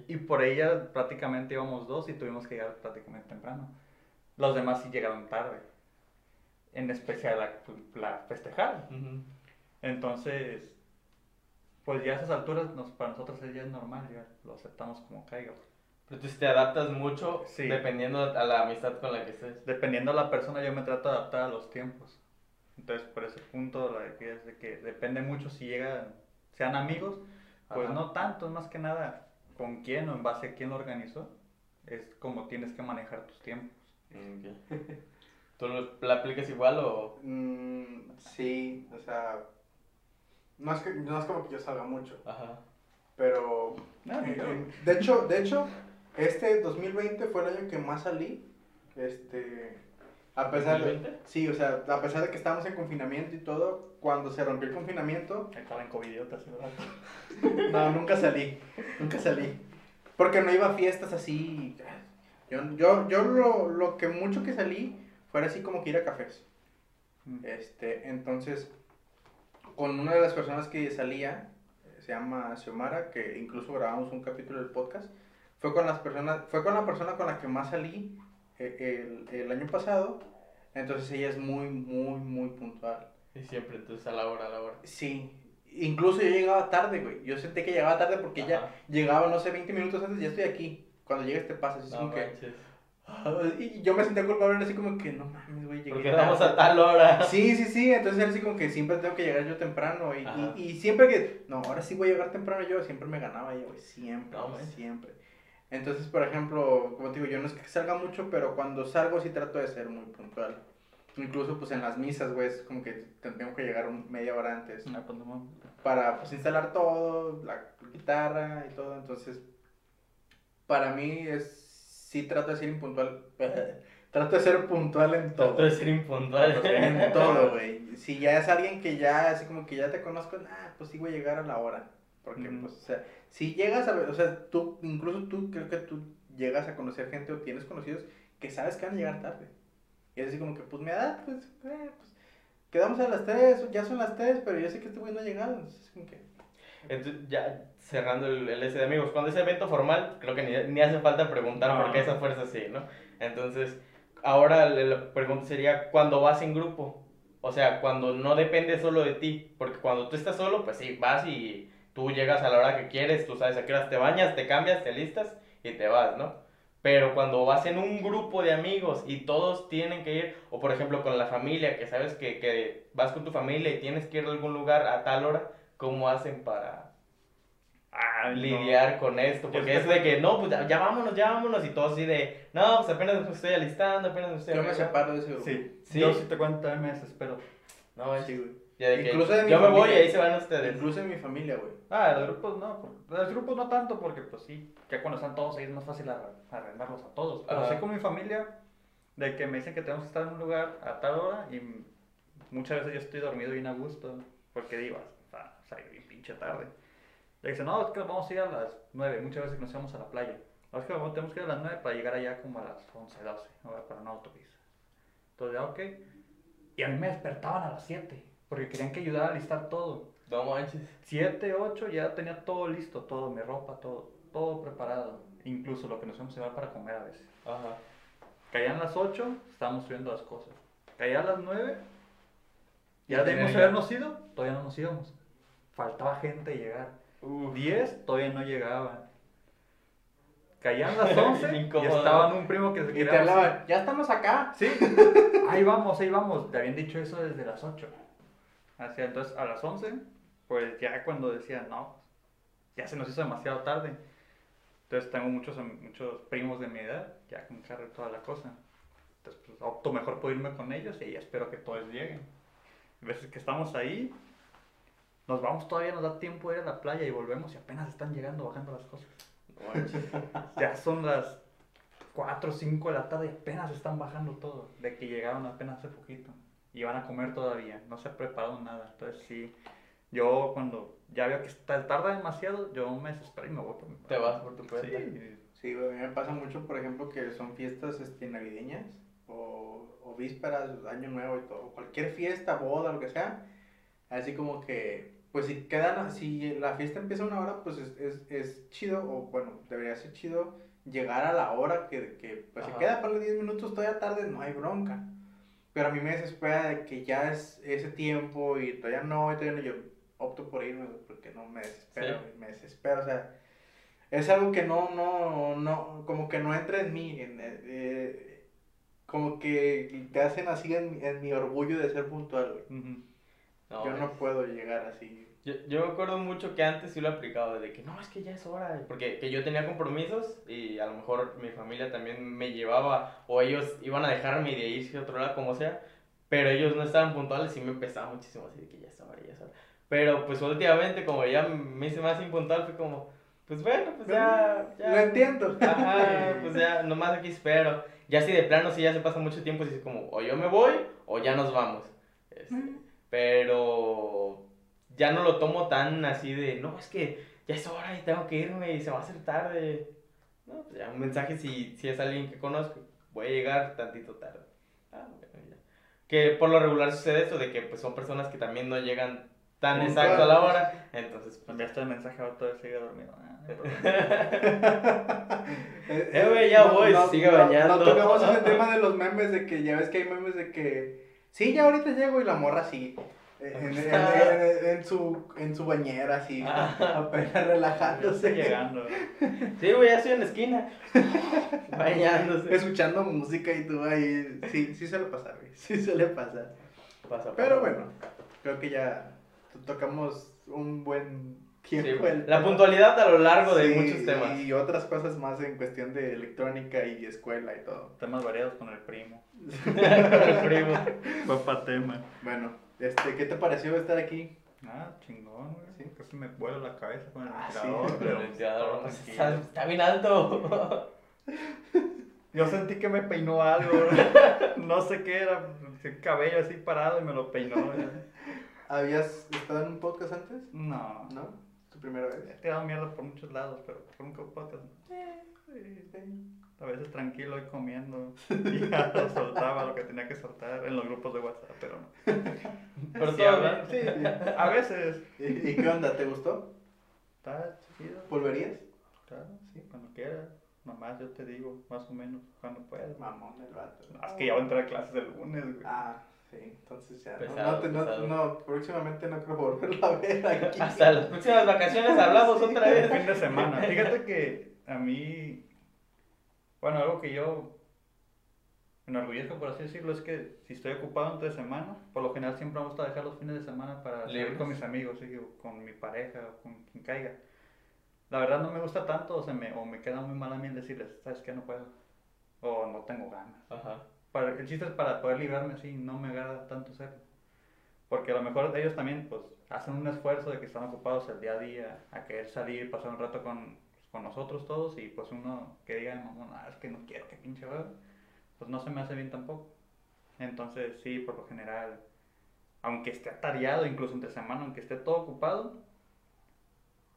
Y por ella prácticamente íbamos dos y tuvimos que llegar prácticamente temprano. Los demás sí llegaron tarde. En especial la, la festejar. Ujú. Entonces, pues ya a esas alturas nos, para nosotros ya es normal, ya lo aceptamos como caiga. Pero tú te adaptas mucho Sí. dependiendo a la amistad con la que estés. Dependiendo de la persona, yo me trato de adaptar a los tiempos. Entonces, por ese punto, la idea es de que depende mucho si llegan, sean amigos, pues Ajá. no tanto, es más que nada con quién o en base a quién lo organizó. Es como tienes que manejar tus tiempos. Ok. ¿Tú lo, la aplicas igual o...? Mm, sí, o sea, no es, que, no es como que yo salga mucho, Ajá. pero... No, ni eh, eh, de hecho, de hecho, este 2020 fue el año que más salí, este... A pesar de... ¿2020? Sí, o sea, a pesar de que estábamos en confinamiento y todo, cuando se rompió el confinamiento, Estaba en covidiotas, ¿verdad? No, nunca salí, nunca salí. Porque no iba a fiestas así. Yo, yo, yo lo, lo que mucho que salí fuera así como que ir a cafés. Mm. Este, entonces, con una de las personas que salía, se llama Xiomara, que incluso grabamos un capítulo del podcast, fue con las personas, fue con la persona con la que más salí eh, el, el año pasado. Entonces ella es muy, muy, muy puntual. Y siempre, entonces a la hora, a la hora. Sí, incluso yo llegaba tarde, güey. Yo sentí que llegaba tarde porque ella llegaba, no sé, 20 minutos antes, ya estoy aquí. Cuando llegues te pasas, No como que... manches. "Ah", Y yo me sentía culpable, así como que, no mames, güey, llegué Porque vamos tarde". a tal hora. Sí, sí, sí, entonces era así como que siempre tengo que llegar yo temprano. Y, y, y siempre que, no, ahora sí voy a llegar temprano yo, siempre me ganaba ella, güey, siempre, No, siempre. Entonces, por ejemplo, como te digo, yo no es que salga mucho, pero cuando salgo sí trato de ser muy puntual. Incluso, pues, en las misas, güey, es como que te- tengo que llegar media hora antes No, pues, no para pues instalar todo, la guitarra y todo, entonces para mí es sí trato de ser impuntual, trato de ser puntual en todo. Trato de ser impuntual. En todo, güey. Si ya es alguien que ya así como que ya te conozco, nah, pues sí voy a llegar a la hora, porque pues o sea, si llegas a ver, o sea, tú incluso tú creo que tú llegas a conocer gente o tienes conocidos que sabes que van a llegar tarde. Y es así como que pues me da pues, eh, pues quedamos a las 3, ya son las 3, pero yo sé que este güey no ha llegado, entonces es como que Entonces, ya cerrando el, el ese de amigos, cuando es evento formal, creo que ni, ni hace falta preguntar No. por qué esa fuerza así, ¿no? Entonces, ahora la- pregunta sería, cuando vas en grupo? O sea, cuando no depende solo de ti, porque cuando tú estás solo, pues sí, vas y tú llegas a la hora que quieres, tú sabes a qué horas te bañas, te cambias, te listas y te vas, ¿no? Pero cuando vas en un grupo de amigos y todos tienen que ir, o por ejemplo con la familia, que sabes que, que vas con tu familia y tienes que ir a algún lugar a tal hora, ¿cómo hacen para Ah, no. lidiar con esto? Porque Yo es de que, no, pues ya, ya vámonos, ya vámonos, y todos así de, no, pues apenas me estoy alistando, apenas me estoy yo me arreglando". separo de ese grupo. Sí, Sí. yo sí te cuento, también me desespero. No, Sí, güey. ya de que Incluso de mi yo me voy y familia. ahí se van ustedes. Incluso en mi familia, güey. Ah, los grupos no, los grupos no tanto porque pues sí, ya cuando están todos ahí es más fácil arre- arrendarlos a todos. Pero Ajá. sí con mi familia, de que me dicen que tenemos que estar en un lugar a tal hora y muchas veces yo estoy dormido bien a gusto porque digo, o sea, bien pinche tarde. Le dicen, no, es que vamos a ir a las 9, muchas veces nos íbamos a la playa. No, es que tenemos que ir a las 9 para llegar allá como a las 11, 12, ¿no? para una autopista. Entonces, ya, ok. Y a mí me despertaban a las 7, porque querían que ayudara a listar todo. No manches. 7, 8, ya tenía todo listo, todo, mi ropa, todo, todo preparado. Incluso lo que nos íbamos a llevar para comer a veces. Ajá. Caían las 8, estábamos subiendo las cosas. Caían las 9, Ya debimos habernos ido, todavía no nos íbamos. Faltaba gente llegar. Uf. 10 todavía no llegaban. Caían las 11 y estaban un primo que se Y quería te bajar. hablaban, ya estamos acá. Sí, ahí vamos, ahí vamos. Te habían dicho eso desde las 8. Así, entonces a las 11, pues ya cuando decían, no, ya se nos hizo demasiado tarde. Entonces tengo muchos, muchos primos de mi edad, ya con carro y toda la cosa. Entonces pues, opto mejor por irme con ellos y ya espero que todos lleguen. A veces que estamos ahí, nos vamos todavía, nos da tiempo de ir a la playa y volvemos y apenas están llegando, bajando las cosas. No. Ya son las 4 o 5 de la tarde y apenas están bajando todo. De que llegaron apenas hace poquito. Y van a comer todavía. No se ha preparado nada. Entonces sí. Yo cuando ya veo que está, tarda demasiado, yo me desespero y me voy por mi Te vas por tu cuenta. Sí. Sí, a mí me pasa mucho, por ejemplo, que son fiestas este, navideñas o, o vísperas, año nuevo y todo, cualquier fiesta, boda, lo que sea, así como que, pues si quedan, si la fiesta empieza a una hora, pues es, es, es chido, o bueno, debería ser chido llegar a la hora que, que pues Ajá. se queda para los 10 minutos todavía tarde, no hay bronca. Pero a mí me desespera de que ya es ese tiempo y todavía no, y todavía no, yo opto por irme porque no me desespero, Sí. me desespero, o sea, es algo que no, no, no, como que no entra en mí, en, eh, eh, como que te hacen así en, en mi orgullo de ser puntual, güey. Ujú. No, Yo no puedo llegar así. Yo, yo me acuerdo mucho que antes sí lo aplicaba, de que no, es que ya es hora, porque que yo tenía compromisos y a lo mejor mi familia también me llevaba o ellos iban a dejarme y de irse a otro lado, como sea, pero ellos no estaban puntuales y me pesaba muchísimo así de que ya es hora, ya es hora. Pero pues últimamente como ya me hice más impuntual fue como, pues bueno, pues ya... ya Lo entiendo. Ajá, pues ya, nomás aquí espero. Ya si de plano, si ya se pasa mucho tiempo, si es como, o yo me voy, o ya nos vamos. Este, pero ya no lo tomo tan así de, no, es que ya es hora y tengo que irme y se va a hacer tarde. No, pues ya un mensaje si, si es alguien que conozco, voy a llegar tantito tarde. Ah, bueno, ya. Que por lo regular sucede eso de que pues son personas que también no llegan tan exacto a la hora, entonces pues, Enviaste el mensaje a otro y sigue dormido. Ah, no. Eh, güey, ya voy, sigue bañando. No tocamos ese tema de los memes, de que ya ves que hay memes de que, sí, ya ahorita llego y la morra así, eh, en, en- en- en su, en su bañera, así, Ah. apenas relajándose. llegando. Sí, güey, ya estoy en la esquina. Bañándose. escuchando música y tú ahí, sí, sí suele pasar, güey, sí suele pasar. Pasa, Pero bueno, creo que ya tocamos un buen Sí, tiempo. el la puntualidad a lo largo de Sí, muchos temas. Y otras cosas más en cuestión de electrónica y escuela y todo. Temas variados con el primo. Con el primo. Papá tema. Bueno, este, ¿qué te pareció estar aquí? Ah, chingón, güey. Sí. Casi me vuelo la cabeza con el Ah, sí. ventilador. Pero el ventilador, está, está bien alto. Yo sentí que me peinó algo. no sé qué era. El cabello así parado y me lo peinó. ¿Habías estado en un podcast antes? No. ¿No? ¿Tu primera vez? He tirado mierda por muchos lados, pero por un podcast. A veces tranquilo y comiendo. Y ya lo soltaba lo que tenía que soltar en los grupos de WhatsApp, pero no. Pero Sí, bien. Sí. A veces. ¿Y, y qué onda? ¿Te gustó? Está chido. ¿Volverías? Claro, sí, cuando quieras. Nomás yo te digo, más o menos, cuando puedas. Mamón el vato. Es que ya voy a entrar a clases el lunes, güey. Ah, sí, entonces ya. no- Pesado, no, te- no, pesado. no, próximamente no creo volverlo a ver aquí. Hasta las próximas vacaciones hablamos otra El vez. fin de semana. Fíjate que a mí, bueno, algo que yo me enorgullezco, por así decirlo, es que si estoy ocupado entre semana, por lo general siempre me gusta dejar los fines de semana para salir con mis amigos, ¿sí? o con mi pareja, o con quien caiga. La verdad no me gusta tanto, o, se me, o me queda muy mal a mí el decirles, ¿sabes qué? No puedo. O no tengo ganas. Ajá. Para, el chiste es para poder librarme así, no me agrada tanto hacerlo. Porque a lo mejor ellos también, pues, hacen un esfuerzo de que están ocupados el día a día, a querer salir, pasar un rato con, con nosotros todos, y pues uno que diga, mamón, ah, es que no quiero que pinche hueva", pues no se me hace bien tampoco. Entonces, sí, por lo general, aunque esté atareado, incluso entre semana, aunque esté todo ocupado,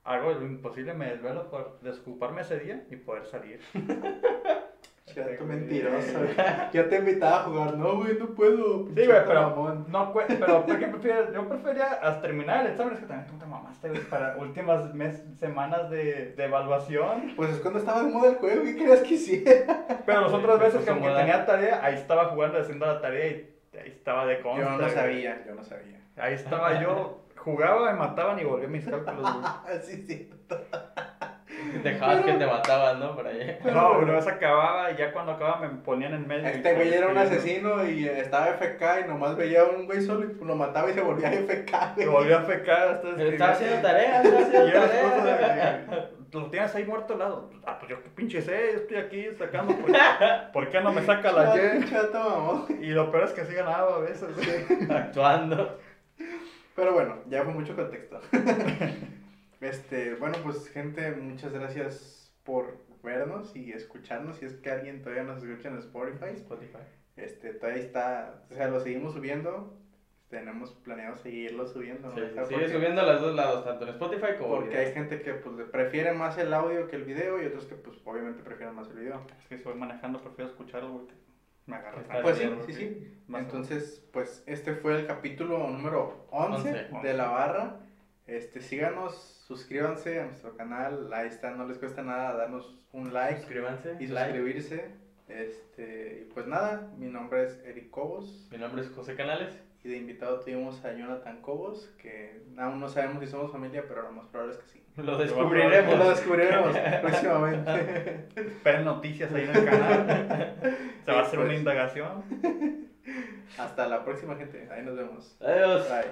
hago lo imposible, me desvelo por desocuparme ese día y poder salir. Chato mentiroso, güey. Yo te invitaba a jugar, no, güey, no puedo. Sí, güey, pero, mamón. no, pero ¿por qué prefieres? Yo prefería hasta terminar el examen, es que también tú te mamaste, güey, para últimas mes, semanas de, de evaluación. Pues es cuando estaba de moda el juego, ¿qué querías que hiciera? Pero las otras veces que aunque tenía tarea, ahí estaba jugando, haciendo la tarea y ahí estaba de consta. Yo no güey. sabía, yo no sabía. Ahí estaba yo, jugaba, me mataban y volvía mis cálculos. güey. Ah, sí, sí. Dejabas que te mataban, ¿no? Por ahí. No, una vez acababa y ya cuando acababa me ponían en medio. Este güey era un asesino y estaba FK y nomás veía a un güey solo y lo mataba y se volvía FK, Se güey. volvió a fecar. hasta Pero Estaba haciendo tarea, estaba Y haciendo era las cosas tarea. de- Lo tienes ahí muerto al lado. Ah, pues yo qué pinche sé, estoy aquí sacando. ¿Por, ¿por qué no me saca la Y? Y lo peor es que sí ganaba a veces. güey. Actuando. Pero bueno, ya fue mucho contexto. Este, bueno, pues gente, muchas gracias por vernos y escucharnos. Si es que alguien todavía nos escucha en Spotify, Spotify. este, todavía está, o sea, lo seguimos subiendo. Tenemos planeado seguirlo subiendo. ¿no? Sí, sigue porque- subiendo a los dos lados, tanto en Spotify como Porque hay gente que pues le prefiere más el audio que el video y otros que pues obviamente prefieren más el video. Es que si voy manejando, prefiero escucharlo porque me agarra. Está Pues sí, bien, sí, sí. Entonces, pues este fue el capítulo número 11, Once. de La Barra. Este, síganos, suscríbanse a nuestro canal, ahí está, no les cuesta nada darnos un like Suscríbanse. y like. suscribirse. Este, y pues nada, mi nombre es Eric Cobos Mi nombre es José Canales. y de invitado tuvimos a Jonathan Cobos, que aún no sabemos si somos familia, pero lo más probable es que sí. Lo Lo descubriremos. descubriremos próximamente. Esperen noticias ahí en el canal. Se va a hacer una Pues. indagación. Hasta la próxima gente, ahí nos vemos. Adiós. Bye.